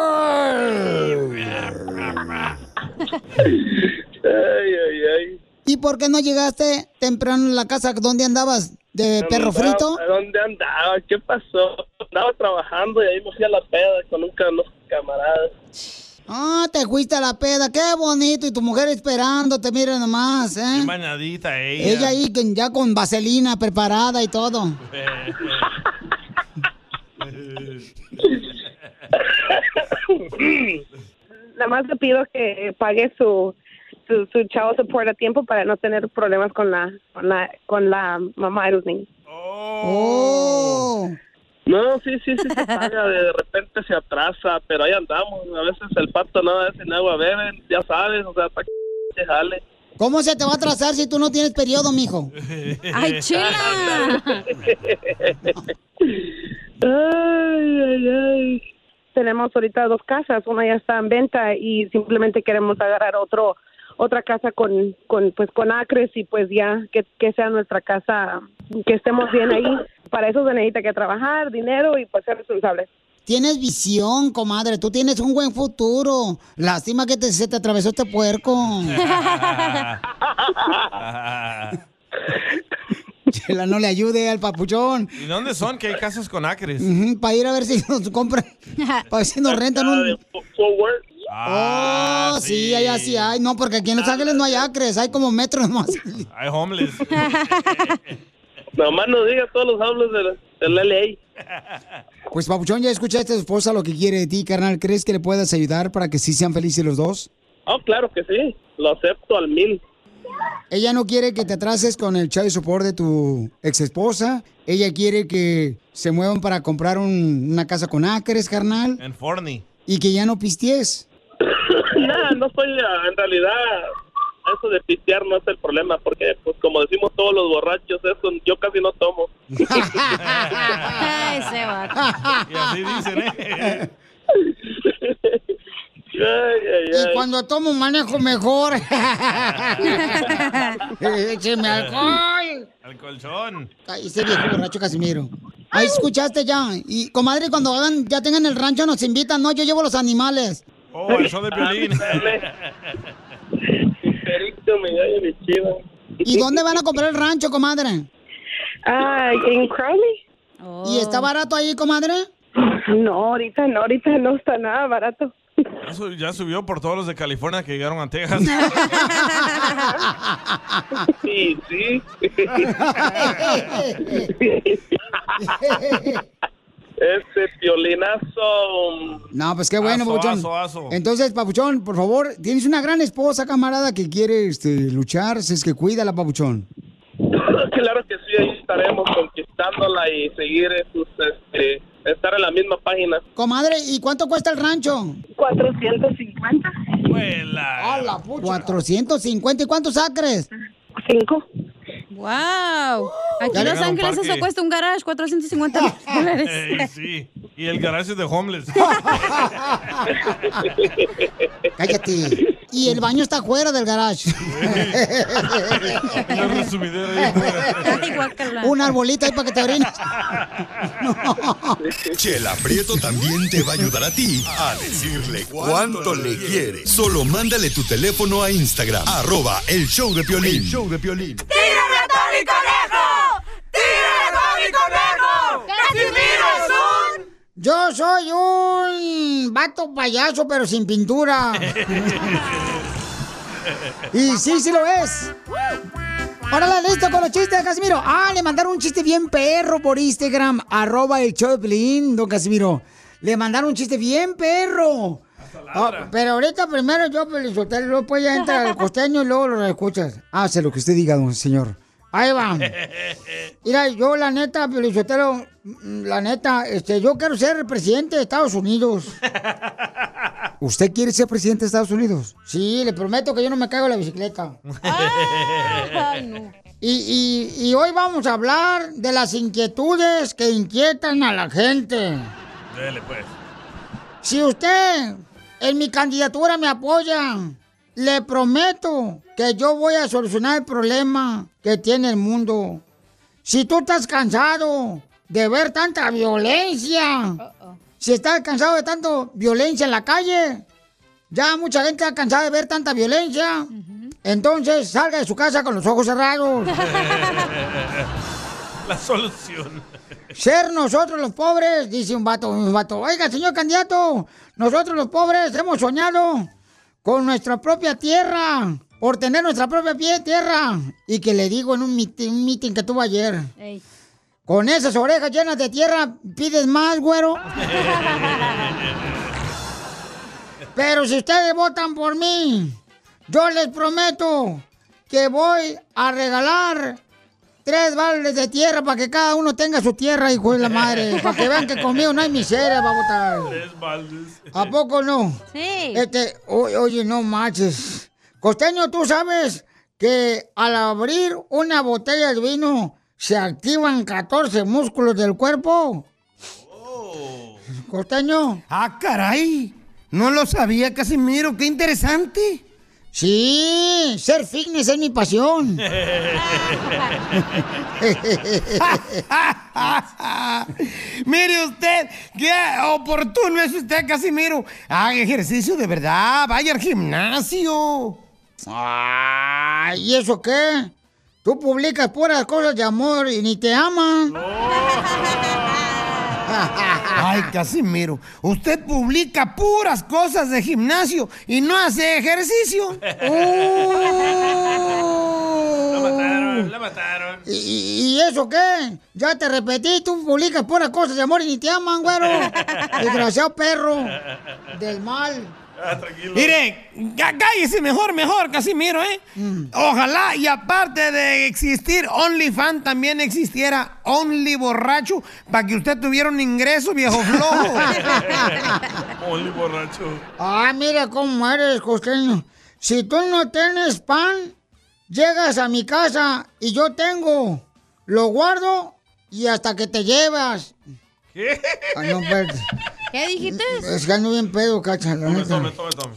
Ay, ay, ay. ¿Y por qué no llegaste temprano a la casa? ¿Dónde andabas? ¿De perro Andaba- frito? ¿A dónde andaba? ¿Qué pasó? Andaba trabajando y ahí me fui a la peda con un ca- unos camaradas. Ah, te fuiste a la peda, qué bonito. Y tu mujer esperándote, mira nomás, ¿eh? Bien bañadita ella. Ella ahí ya con vaselina preparada y todo. Nada más le pido que pague su, su, su chavo support a tiempo para no tener problemas con la, con la, con la mamá de los niños. Oh. No, sí, sí, sí se paga, de repente se atrasa, pero ahí andamos. A veces el pato no da sin agua bebe, ya sabes, o sea, para que se jale. ¿Cómo se te va a atrasar si tú no tienes periodo, mijo? ¡Ay, chila! ay, ay, ay. Tenemos ahorita dos casas, una ya está en venta y simplemente queremos agarrar otro otra casa con, con pues con acres y pues ya que, que sea nuestra casa, que estemos bien ahí. Para eso se necesita que trabajar, dinero y pues ser responsables. Tienes visión, comadre. Tú tienes un buen futuro. Lástima que te- se te atravesó este puerco. (laughs) Chela, no le ayude al papuchón. ¿Y dónde son? Que hay casas con acres. para ir a ver si (laughs) nos compran. Para ver si nos rentan un. Ah, Oh, sí, allá sí hay. No, porque aquí en Los Ángeles no hay acres. Hay como metros más. Hay homeless. (laughs) Nomás nos diga todos los hablos del, del LA. (laughs) Pues, papuchón, ya escuchaste a tu esposa lo que quiere de ti, carnal. ¿Crees que le puedas ayudar para que sí sean felices los dos? Oh, claro que sí, lo acepto al mil. Ella no quiere que te atrases con el child support de tu ex esposa. Ella quiere que se muevan para comprar un- una casa con acres, carnal. En Forney. Y que ya no pisties. (laughs) no, no soy, ah, en realidad, eso de pistear no es el problema, porque, pues, como decimos todos los borrachos, eso yo casi no tomo. (laughs) (laughs) Ay, ese vato. Y así dicen, ¿eh? Y cuando tomo manejo mejor. (laughs) Écheme alcohol. Al colchón. Ay, ese viejo borracho Casimiro. Ahí escuchaste ya. Y comadre, cuando hagan, ya tengan el rancho, nos invitan. No, yo llevo los animales. Oh, el show de violín. Perito. ¿Y dónde van a comprar el rancho, comadre? Ah, en Crowley. ¿Y está barato ahí, comadre? No, ahorita no, ahorita no está nada barato. Eso ya subió por todos los de California que llegaron a Texas. (laughs) Sí, sí. (laughs) (laughs) Ese piolinazo. No, pues qué bueno, Aso, Papuchón. aso, aso. Entonces, Papuchón, por favor, tienes una gran esposa, camarada, que quiere este, luchar, si es que cuídala, Papuchón. (coughs) Claro que sí, ahí estaremos conquistándola y seguir sus, este, estar en la misma página. Comadre, ¿y cuánto cuesta el rancho? 450. ¡A la pucha! 450. ¿Y cuántos acres? Cinco. ¡Wow! Aquí en Los Ángeles eso cuesta un garage 450 (laughs) dólares. Ey, sí. Y el garaje es de homeless. (laughs) Cállate. Y el baño está afuera del garage. (laughs) Una resumidera ahí afuera. Un arbolito ahí para que te orines. Chela Prieto también te va a ayudar a ti a decirle cuánto le quiere. Solo mándale tu teléfono a Instagram, arroba el show de Piolín. El show de Piolín. ¡Tírame a Tony Conejo! ¡Tírame a Tony Conejo! ¡Casimiro es un... Yo soy un vato payaso, pero sin pintura. Y sí, sí lo es. Órale, listo con los chistes, Casimiro. Ah, le mandaron un chiste bien perro por Instagram, arroba el Piolín, don Casimiro. Le mandaron un chiste bien perro. Ah, pero ahorita primero yo, Pelizotelo, luego pues ya entra el costeño y luego lo escuchas. Hace lo que usted diga, don señor. Ahí va. (laughs) Mira, yo la neta, Pelizotelo, la neta, este, yo quiero ser presidente de Estados Unidos. (laughs) ¿Usted quiere ser presidente de Estados Unidos? Sí, le prometo que yo no me caigo en la bicicleta. (laughs) Y, y- y hoy vamos a hablar de las inquietudes que inquietan a la gente. Dele, pues. Si usted en mi candidatura me apoya, le prometo que yo voy a solucionar el problema que tiene el mundo. Si tú estás cansado de ver tanta violencia, si estás cansado de tanta violencia en la calle, ya mucha gente está cansada de ver tanta violencia, entonces salga de su casa con los ojos cerrados. (laughs) La solución. Ser nosotros los pobres, dice un vato, un vato. Oiga, señor candidato, nosotros los pobres hemos soñado con nuestra propia tierra, por tener nuestra propia pie tierra. Y que le digo en un meeting, un meeting que tuvo ayer. Con esas orejas llenas de tierra, ¿pides más, güero? (laughs) Pero si ustedes votan por mí, yo les prometo que voy a regalar tres vales de tierra para que cada uno tenga su tierra, hijo de la madre. (laughs) Para que vean que conmigo no hay miseria, va a votar. Tres baldes. ¿A poco no? Sí. Este, o- oye, no manches. Costeño, ¿tú sabes que al abrir una botella de vino se activan 14 músculos del cuerpo? Costeño. Ah, caray. No lo sabía, Casimiro. Qué interesante. Sí, ser fitness es mi pasión. (laughs) (laughs) Mire usted, qué oportuno es usted, Casimiro. Haga ejercicio de verdad, vaya al gimnasio. Ay, ¿y eso qué? Tú publicas puras cosas de amor y ni te aman. Ay, Casimiro, usted publica puras cosas de gimnasio y no hace ejercicio. La mataron, la mataron. ¿Y, y eso qué? Ya te repetí, tú publicas puras cosas de amor y ni te aman, güero. (laughs) Desgraciado perro del mal. Ah, tranquilo. Mire, cá- cállese mejor, mejor, Casimiro, ¿eh? Ojalá y aparte de existir OnlyFans, también existiera Only Borracho para que usted tuviera un ingreso, viejo flojo. (laughs) Only borracho. Ah, mira cómo eres, costeño. Si tú no tienes pan, llegas a mi casa y yo tengo. Lo guardo y hasta que te llevas. ¿Qué? Ah, no. ¿Qué dijiste? Es que ando bien pedo, cacha, la Tome, tome, tome, tome.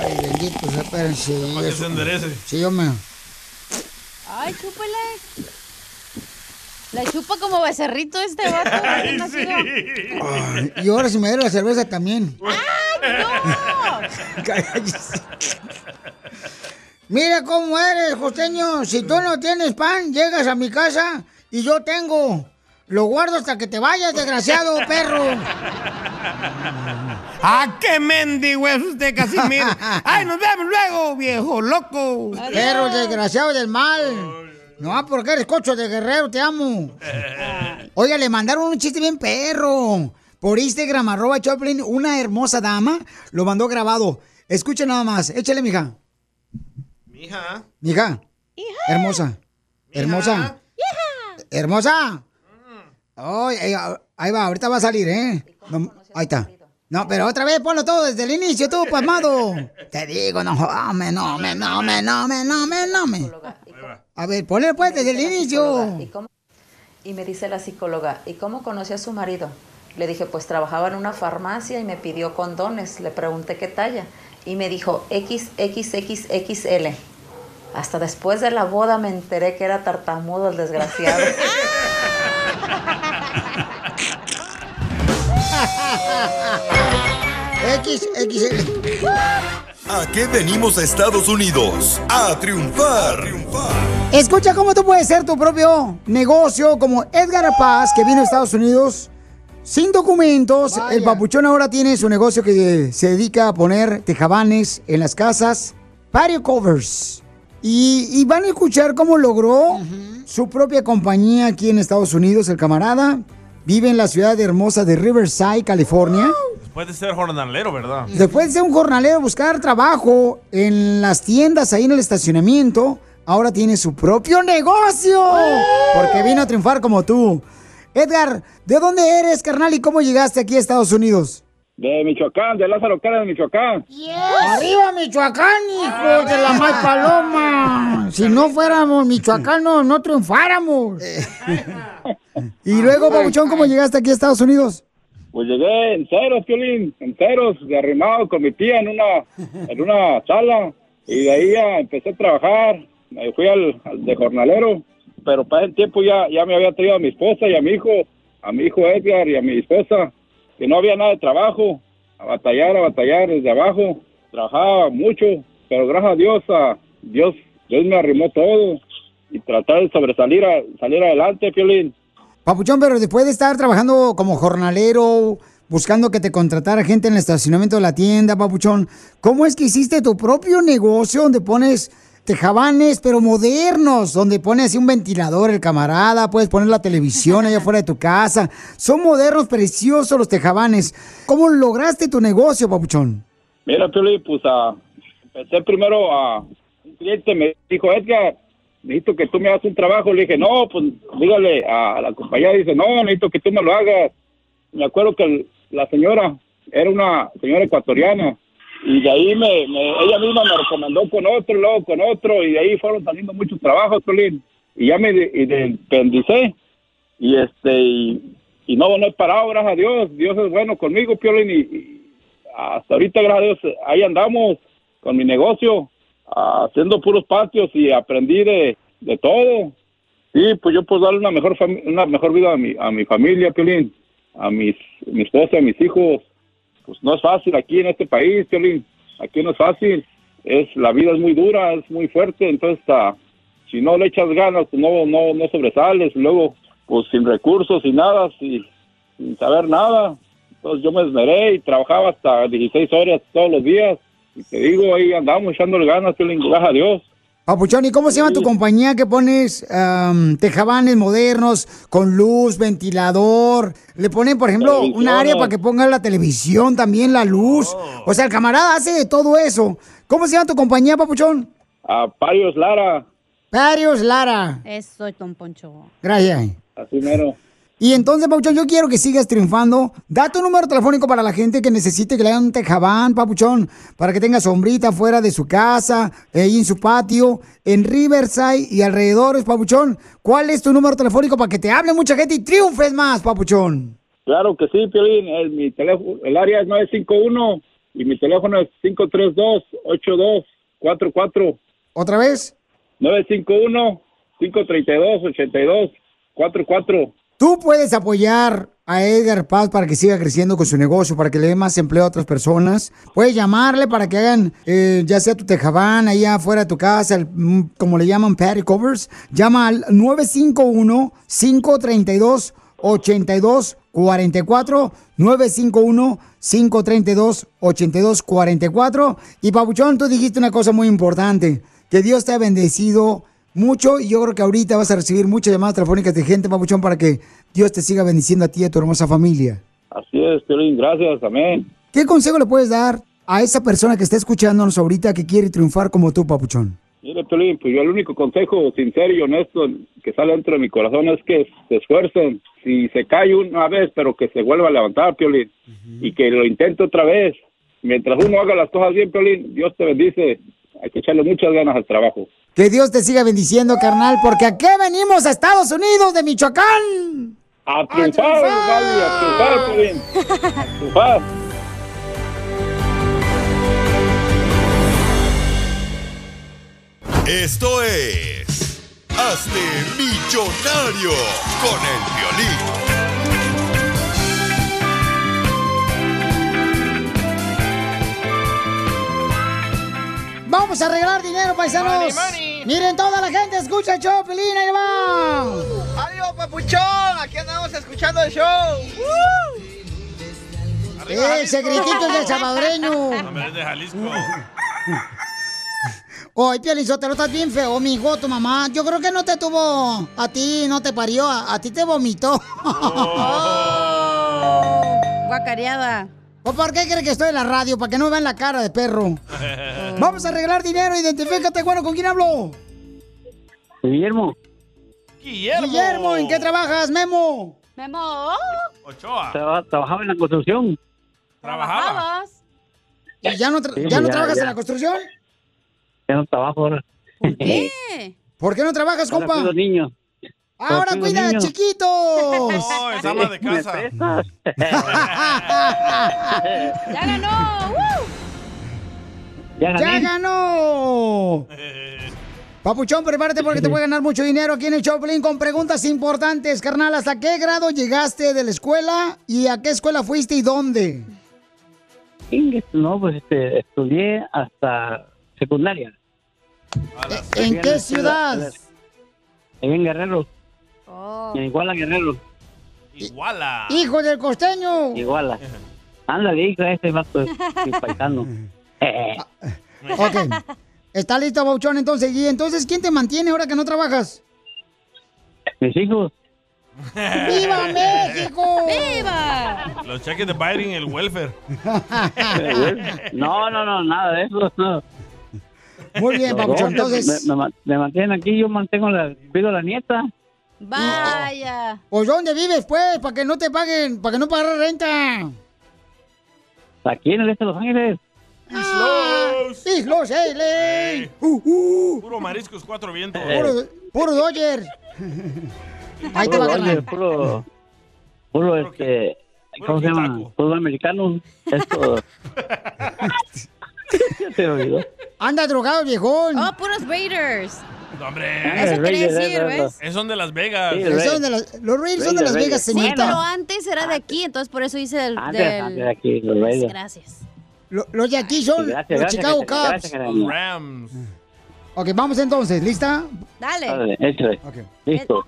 Ay, bendito, espérense. Para que se enderece. Sí, yo me... Ay, chúpale. La chupa como becerrito este vato. (laughs) Ay, sí. Ay, y ahora si me dieron la cerveza también. ¡No! Cállese. Mira cómo eres, costeño. Si tú no tienes pan, llegas a mi casa y yo tengo. Lo guardo hasta que te vayas, desgraciado perro. ¡Ah, qué mendigo es usted, Casimiro! ¡Ay, nos vemos luego, viejo loco! Perro desgraciado del mal. No, porque eres cocho de guerrero, te amo. Oiga, le mandaron un chiste bien perro. Por Instagram, arroba Choplin, una hermosa dama lo mandó grabado. Escucha nada más, échale, mija. Mija. Mija. Hermosa. Hermosa. Hermosa. Ay, ay, ahí va, ahorita va a salir, ¿eh? No, ahí está. No, pero otra vez ponlo todo desde el inicio, tú, pasmado. Te digo, no, me, no, me, no, me, no, me, no, me, no, me. A ver, ponle pues desde el inicio. ¿Y, cómo- y me dice la psicóloga, ¿y cómo conoció a su marido? Le dije, pues trabajaba en una farmacia y me pidió condones. Le pregunté qué talla y me dijo XXXXL. Hasta después de la boda me enteré que era tartamudo el desgraciado. (laughs) X, X. ¿A qué venimos a Estados Unidos? A triunfar. Escucha cómo tú puedes ser tu propio negocio, como Edgar Paz, que vino a Estados Unidos sin documentos. El papuchón ahora tiene su negocio que se dedica a poner tejabanes en las casas, patio covers. Y, y van a escuchar cómo logró su propia compañía aquí en Estados Unidos, el camarada. Vive en la ciudad hermosa de Riverside, California. Puede ser jornalero, ¿verdad? Después de ser un jornalero buscar trabajo en las tiendas ahí en el estacionamiento, ahora tiene su propio negocio. Porque vino a triunfar como tú. Edgar, ¿de dónde eres, carnal, y cómo llegaste aquí a Estados Unidos? De Michoacán, de Lázaro Cárdenas, de Michoacán. ¡Arriba Michoacán, hijo de la mal paloma! (laughs) Si no fuéramos michoacanos, no triunfáramos. (laughs) y luego, Pabuchón, ¿cómo llegaste aquí a Estados Unidos? Pues llegué en ceros, Piolín, en ceros, de arrimado con mi tía en una, en una sala. Y de ahí ya empecé a trabajar. Me fui al, al de jornalero. Pero para el tiempo ya, ya me había traído a mi esposa y a mi hijo, a mi hijo Edgar y a mi esposa, que no había nada de trabajo. A batallar, a batallar desde abajo. Trabajaba mucho, pero gracias a Dios, a Dios, Dios me arrimó todo. Y tratar de sobresalir, a, salir adelante, Piolín. Papuchón, pero después de estar trabajando como jornalero, buscando que te contratara gente en el estacionamiento de la tienda, Papuchón, ¿cómo es que hiciste tu propio negocio donde pones tejabanes, pero modernos, donde pones así un ventilador el camarada, puedes poner la televisión allá afuera de tu casa? Son modernos, preciosos los tejabanes. ¿Cómo lograste tu negocio, Papuchón? Mira, Piolín, pues ah, empecé primero a... Un cliente me dijo, Edgar, necesito que tú me hagas un trabajo. Le dije, no, pues dígale a la compañía. Dice, no, necesito que tú me lo hagas. Me acuerdo que la señora era una señora ecuatoriana y de ahí me, ella misma me recomendó con otro, luego con otro y de ahí fueron saliendo muchos trabajos, Piolín. Y ya me de- independicé y este y, y no, no he parado, gracias a Dios. Dios es bueno conmigo, Piolín, y, y hasta ahorita, gracias a Dios, ahí andamos con mi negocio, haciendo puros patios y aprendí de, de todo. Sí, pues yo puedo darle una mejor una mejor vida a mi, a mi familia, Piolín, a mis, mi esposa, a mis hijos. Pues no es fácil aquí en este país, Piolín. Aquí no es fácil. Es, la vida es muy dura, es muy fuerte, entonces si no le echas ganas, pues no, no, no sobresales. Luego, pues sin recursos, sin nada, sin, sin saber nada. Entonces yo me esmeré y trabajaba hasta 16 horas todos los días. Y te digo, ahí andamos echándole ganas, Piolín, gracias a Dios. Papuchón, ¿y cómo se llama tu compañía que pones am, tejabanes modernos con luz, ventilador? Le ponen, por ejemplo, un área para que ponga la televisión, también la luz. O sea, el camarada hace de todo eso. ¿Cómo se llama tu compañía, Papuchón? A Parios Lara, Parios Lara. Eso, Don Poncho. Gracias. así mero. Y entonces, Papuchón, yo quiero que sigas triunfando. Da tu número telefónico para la gente que necesite que le hagan un tejabán, Papuchón, para que tenga sombrita fuera de su casa, ahí en su patio, en Riverside y alrededores, Papuchón. ¿Cuál es tu número telefónico para que te hable mucha gente y triunfes más, Papuchón? Claro que sí, Piolín. El, mi teléfono, el área es 951 y mi teléfono es 532-8244. ¿Otra vez? 951-532-8244. Tú puedes apoyar a Edgar Paz para que siga creciendo con su negocio, para que le dé más empleo a otras personas. Puedes llamarle para que hagan, eh, ya sea tu tejabán, allá afuera de tu casa, mm, como le llaman, patty covers. Llama al 951-532-8244. 951-532-8244. Y Pabuchón, tú dijiste una cosa muy importante, que Dios te ha bendecido mucho y yo creo que ahorita vas a recibir muchas llamadas telefónicas de gente, Pabuchón, para que Dios te siga bendiciendo a ti y a tu hermosa familia. Así es, Piolín. Gracias, amén. ¿Qué consejo le puedes dar a esa persona que está escuchándonos ahorita que quiere triunfar como tú, Papuchón? Mire, Piolín, pues yo el único consejo sincero y honesto que sale dentro de mi corazón es que se esfuercen. Si se cae una vez, pero que se vuelva a levantar, Piolín, y que lo intente otra vez. Mientras uno haga las cosas bien, Piolín, Dios te bendice. Hay que echarle muchas ganas al trabajo. Que Dios te siga bendiciendo, carnal, porque aquí venimos a Estados Unidos de Michoacán. A triunfar, a triunfar. A triunfar. Esto es. Hazte millonario con el violín. Vamos a arreglar dinero, paisanos. Miren, toda la gente escucha el show, Pelín, ahí va. ¡Adiós, papuchón! Aquí andamos escuchando el show. Ese gritito es del salvadoreño. (laughs) Hombre, es de Jalisco. Oye, Piolín Sotelo, estás bien feo, mijo, tu mamá. Yo creo que no te tuvo a ti, no te parió, a, a ti te vomitó. (laughs) Guacareada. ¿O por qué crees que estoy en la radio? Para que no vean la cara de perro. (laughs) Vamos a arreglar dinero, identifícate, bueno, ¿con quién hablo? Guillermo. Guillermo. Guillermo, ¿en qué trabajas, Memo? Memo. Ochoa. Traba- trabajaba en la construcción. Trabajaba. ¿Y ya no, tra- Sí, ya no ya, trabajas ya. en la construcción? Ya no trabajo ahora. ¿Por qué? ¿Por qué no trabajas, Ahora compa? cuido niños. Ahora cuida niños. chiquitos. (laughs) Oh, es ama de ¿Me casa. ¡Ya ganó! ¡Woo! Ya ¡Ya gané. ganó! Papuchón, prepárate porque te voy a ganar mucho dinero aquí en el Choplin con preguntas importantes, carnal. ¿Hasta qué grado llegaste de la escuela y a qué escuela fuiste y dónde? No, pues este, estudié hasta secundaria. ¿En qué ciudad? En Guerrero. Oh. En Iguala, Guerrero. Iguala. Hijo del costeño. Iguala. Ándale, hijo, este vato es mi paisano. (laughs) Ok. ¿Está listo, Papuchón? Entonces, y entonces, ¿quién te mantiene ahora que no trabajas? Mis hijos. ¡Viva (laughs) México! ¡Viva! Los cheques de Biden, el welfare. (laughs) No, no, no, nada de eso. No. Muy bien, dos Entonces, Me, me, me mantienen aquí, yo mantengo la, cuido a la nieta. Vaya. ¿pues dónde vives, pues? Para que no te paguen, para que no pagar renta. Aquí en el este de Los Ángeles. Islos. Islos, hey, Uh, uh. Puro mariscos, cuatro vientos. Puro, puro Dodger. (laughs) Ahí te va, Puro, carnal. puro, puro, este, ¿cómo se llama? Fútbol americano. Esto. (laughs) (laughs) Ya se me olvidó. Anda drogado, viejón. Oh, puros Raiders. Hombre. Eso quería decir. ¿ves? Es son de Las Vegas. Sí, son de las- los Raiders son de Las Vegas, Sí, señorita. pero antes era de aquí, entonces por eso hice el Antes, del... antes de aquí, los Raiders. Gracias. Lo- los de aquí son Sí, gracias, los gracias, Chicago gracias, Cubs. Rams. Ok, vamos entonces. ¿Lista? Dale. Dale, échale. Listo.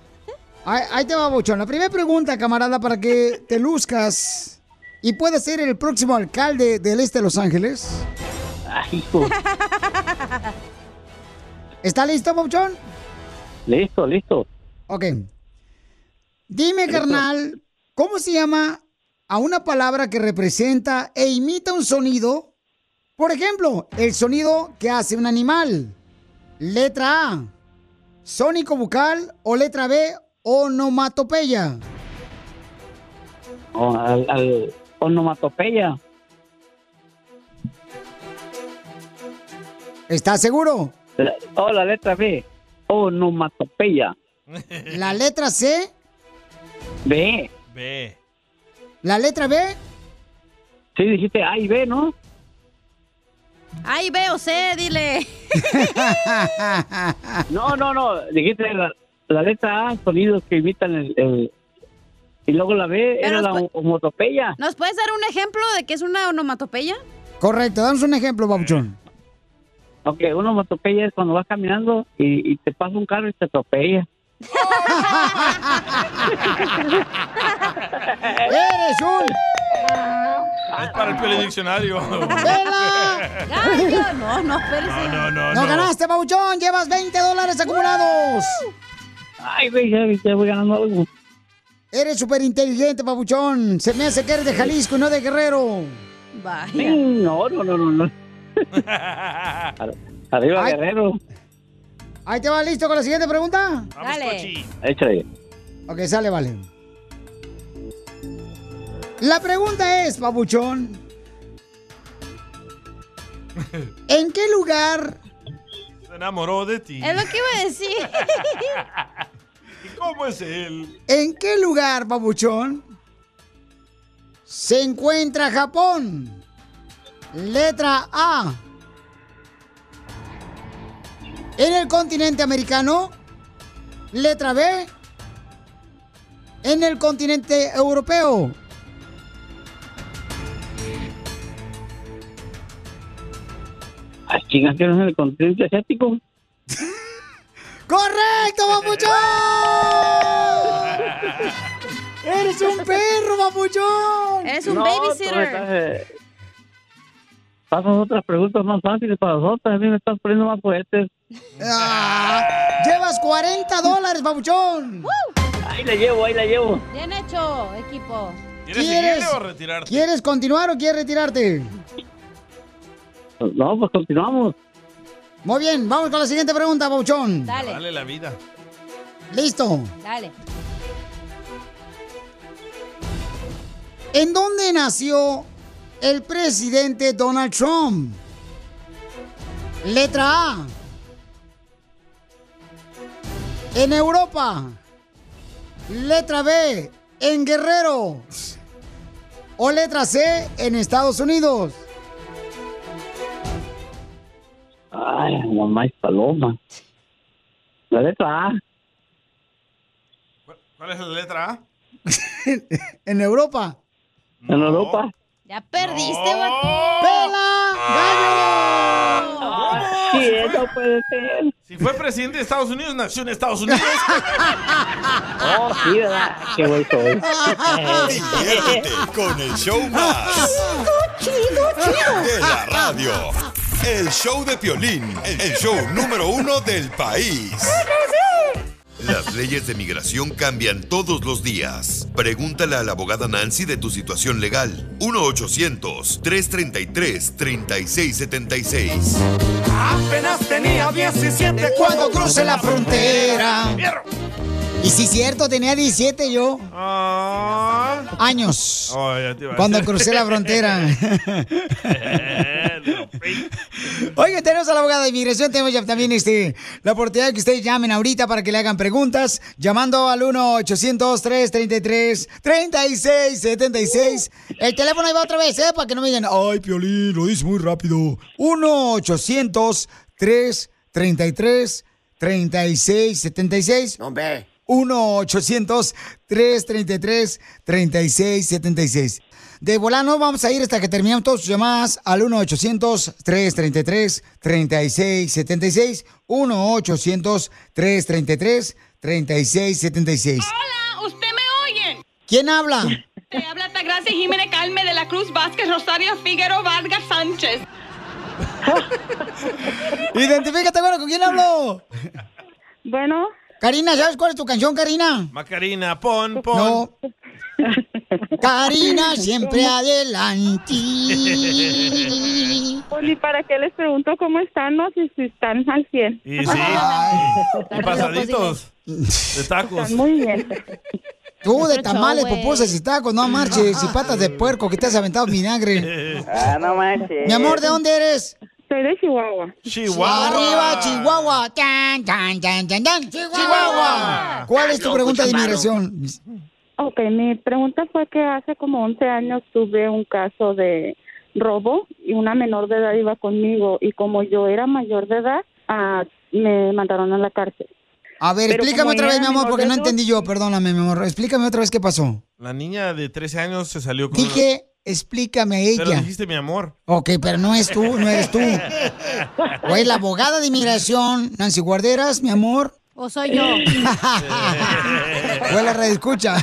Ahí, ahí te va, Bochón. La primera pregunta, camarada, para que te luzcas y puedas ser el próximo alcalde del este de Los Ángeles. Ay, hijo. (laughs) ¿Está listo, Bochón? Listo, listo. Ok. Dime, carnal, ¿cómo se llama a una palabra que representa e imita un sonido? Por ejemplo, el sonido que hace un animal. Letra A, sónico bucal o letra B, onomatopeya. Al onomatopeya. ¿Estás seguro? La- Oh, la letra B. Onomatopeya. (laughs) La letra C, B. B. la letra B, Sí, dijiste A y B, ¿no? Ay, B o C, dile. (laughs) No, no, no. Dijiste la, la letra A, sonidos que imitan el, el- Y luego la B Pero era la onomatopeya. ¿Nos puedes dar un ejemplo de qué es una onomatopeya? Correcto, damos un ejemplo, Babuchón. Ok, una onomatopeya es cuando vas caminando y, y te pasa un carro y te atropella. (laughs) ¡Eres un! Es para el telediccionario. ¡Vela! Gallo, no, no, espérese. No, no, no. ¡No no. ganaste, Babuchón! ¡Llevas 20 dólares acumulados! Ay, güey, ya, voy ganando algo. Eres súper inteligente, Babuchón. Se me hace que eres de Jalisco y no de Guerrero. Vaya. Sí, No, no, no, no. no. Ar- (laughs) Arriba, Ay. Guerrero. Ahí te va listo con la siguiente pregunta. Vamos, Dale. Cochi. Échale. Ok, sale, vale. La pregunta es, Babuchón. (laughs) ¿En qué lugar Se enamoró de ti. Es lo que iba a decir. (laughs) ¿Y cómo es él? ¿En qué lugar, babuchón, se encuentra Japón? Letra A. ¿En el continente americano? Letra B. ¿En el continente europeo? Chingas, que no es en el continente asiático. (laughs) ¡Correcto, babuchón! (laughs) ¡Eres un perro, babuchón! Eres un No, babysitter. Pasas otras preguntas más fáciles para nosotros. A mí me estás poniendo más fuertes. Ah, llevas 40 dólares, babuchón. Ahí la llevo, ahí la llevo. Bien hecho, equipo. ¿Quieres ¿Quieres- o retirarte? ¿Quieres continuar o quieres retirarte? No, pues continuamos. Muy bien, vamos con la siguiente pregunta, babuchón. Dale, Dale la vida. Listo. dale. ¿En dónde nació el presidente Donald Trump? Letra A. En Europa. Letra B. En Guerrero. O letra C. En Estados Unidos. Ay, mamá es paloma. La letra A. ¿Cuál es la letra A? (laughs) en Europa. En Europa. Ya perdiste, vato. Sí, eso puede ser. Si fue presidente de Estados Unidos, nació en Estados Unidos. (laughs) Oh, sí, ¿verdad? Qué soy. Diviértete con el show más de la radio. El show de Piolín, el show número uno del país. Las leyes de migración cambian todos los días. Pregúntale a la abogada Nancy de tu situación legal. 1-800-333-3676. Apenas tenía 17 Cuando cruce la frontera. Y sí, cierto, tenía 17 yo. Años. Oh, ya te Cuando crucé la frontera. (laughs) Oigan, tenemos a la abogada de inmigración, tenemos ya también este, la oportunidad de que ustedes llamen ahorita para que le hagan preguntas, llamando al 1-800-333-3676. El teléfono ahí va otra vez, ¿eh? Para que no me digan, ay, Piolín, lo dice muy rápido. 1-800-333-3676. No, ve. 1-800-333-3676. De volano vamos a ir hasta que terminemos todas sus llamadas al 1-800-333-3676. 1-800-333-3676. Hola, ¿usted me oye? ¿Quién habla? Te habla Tagracia Jiménez Calme de la Cruz Vázquez Rosario Figueroa Vargas Sánchez. (laughs) Identifícate, bueno, ¿con quién hablo? Bueno. Karina, ¿sabes cuál es tu canción, Karina? Macarina, pon, pon. No. Karina, siempre adelante. (laughs) Pues, ¿y para qué les pregunto cómo están? No sé si están al 100. Y sí. (laughs) Y pasaditos. De tacos. Están muy bien. Tú de tamales, pupusas y tacos, no marches, y patas de puerco que te has aventado vinagre. Ah, no manches. Mi amor, ¿de dónde eres? Soy de Chihuahua. Chihuahua. Arriba, Chihuahua. Tan, tan, tan, tan, tan. Chihuahua. ¿Cuál es tu pregunta de inmigración? Ok, mi pregunta fue que hace como 11 años tuve un caso de robo y una menor de edad iba conmigo y como yo era mayor de edad, ah, me mandaron a la cárcel. A ver, Pero explícame otra vez, mi amor, porque no entendí yo, perdóname, mi amor. Explícame otra vez qué pasó. La niña de 13 años se salió con... Dije, explícame a Pero ella. dijiste mi amor. Ok, pero no es tú, no eres tú. (laughs) O es la abogada de inmigración, Nancy Guarderas, mi amor. O soy yo. O es la red escucha.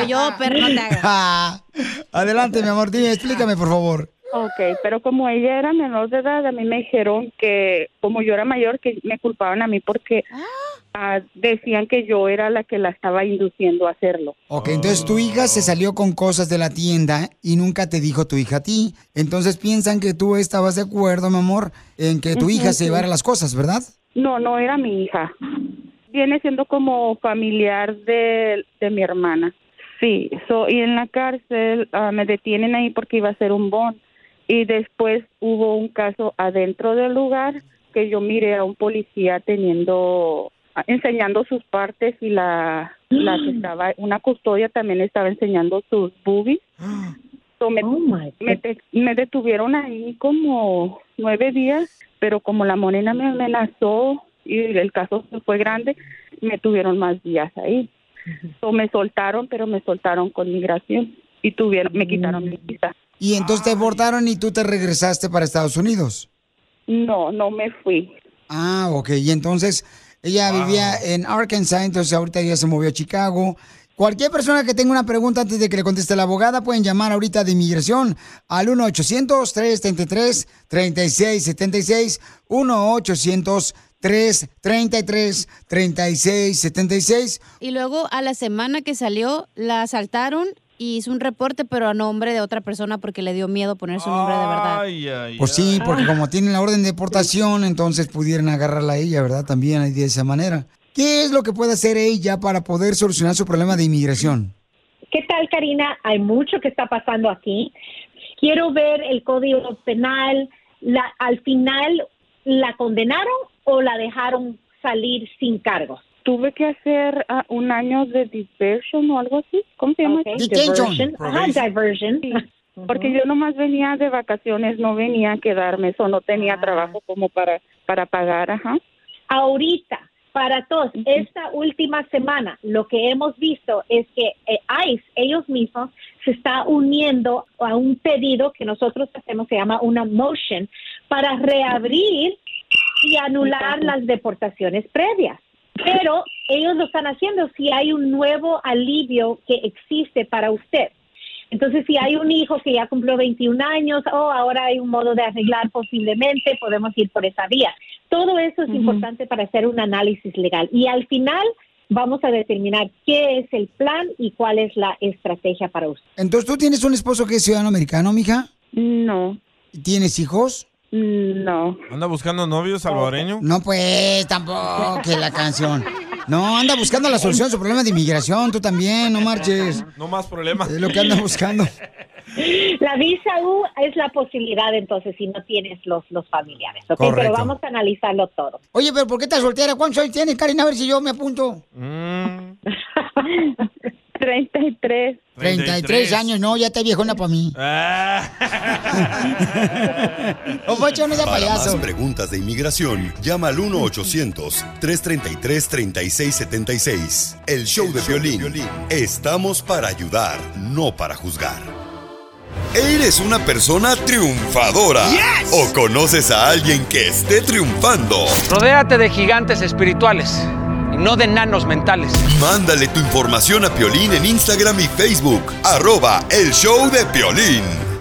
O yo, pero no te hagas. (laughs) Adelante, mi amor, dime, explícame, por favor. Ok, pero como ella era menor de edad, a mí me dijeron que como yo era mayor, que me culpaban a mí porque ah, decían que yo era la que la estaba induciendo a hacerlo. Ok, entonces tu hija se salió con cosas de la tienda y nunca te dijo tu hija a ti. Entonces piensan que tú estabas de acuerdo, mi amor, en que tu hija se sí. llevara las cosas, ¿verdad? No, no era mi hija. Viene siendo como familiar de, de mi hermana. Sí, so, y en la cárcel ah, me detienen ahí porque iba a ser un bon. Y después hubo un caso adentro del lugar que yo miré a un policía teniendo, enseñando sus partes y la, la que (gasps) estaba, una custodia también estaba enseñando sus boobies. (gasps) So, me, me, te- me detuvieron ahí como nueve días, pero como la morena me amenazó y el caso fue grande, me tuvieron más días ahí. So, me soltaron, pero me soltaron con migración y tuvieron, me quitaron mi visa. Y entonces te abortaron y tú te regresaste para Estados Unidos. No, no me fui. Ah, ok. Y entonces ella vivía en Arkansas, entonces ahorita ya se movió a Chicago. Cualquier persona que tenga una pregunta antes de que le conteste la abogada pueden llamar ahorita de inmigración al 1-800-333-3676. 1-800-333-3676. Y luego a la semana que salió, la asaltaron y hizo un reporte, pero a nombre de otra persona porque le dio miedo poner su nombre de verdad. Ay, ay, Pues sí, porque como tienen la orden de deportación, entonces pudieran agarrarla a ella, ¿verdad? También de esa manera. ¿Qué es lo que puede hacer ella para poder solucionar su problema de inmigración? ¿Qué tal, Karina? Hay mucho que está pasando aquí. quiero ver el código penal. La, al final, ¿la condenaron o la dejaron salir sin cargos? Tuve que hacer ah, un año de diversion o algo así. ¿Cómo se llama? Ok, Diversion. Ajá, diversion. Sí, (laughs) Porque yo nomás venía de vacaciones, no venía a quedarme, eso no tenía trabajo como para, para pagar, ajá. Ahorita, para todos, esta última semana, lo que hemos visto es que eh, ICE, ellos mismos, se está uniendo a un pedido que nosotros hacemos, se llama una motion, para reabrir y anular las deportaciones previas. Pero ellos lo están haciendo si hay un nuevo alivio que existe para usted. Entonces, si hay un hijo que ya cumplió 21 años, o ahora hay un modo de arreglar posiblemente, podemos ir por esa vía. Todo eso es importante para hacer un análisis legal. Y al final vamos a determinar qué es el plan y cuál es la estrategia para usted. Entonces, ¿tú tienes un esposo que es ciudadano americano, mija? No. ¿Tienes hijos? No. ¿Anda buscando novio salvadoreño? No, pues, tampoco, que la canción. No, anda buscando la solución a su problema de inmigración, tú también, no marches. No más problemas. Es lo que anda buscando. La visa U es la posibilidad entonces si no tienes los, los familiares, ¿ok? Correcto. Pero vamos a analizarlo todo. Oye, pero ¿por qué estás soltera? ¿Cuántos años tienes, Karina? A ver si yo me apunto. (laughs) 33. 33 años, no, ya te viejona para mí. (laughs) O Pocho, no sea Para payaso. más preguntas de inmigración, llama al 1-800-333-3676. El show de violín. Estamos para ayudar, no para juzgar. ¿Eres una persona triunfadora? ¿O conoces a alguien que esté triunfando? Rodéate de gigantes espirituales no de enanos mentales. Mándale tu información a Piolín en Instagram y Facebook. Arroba el show de Piolín.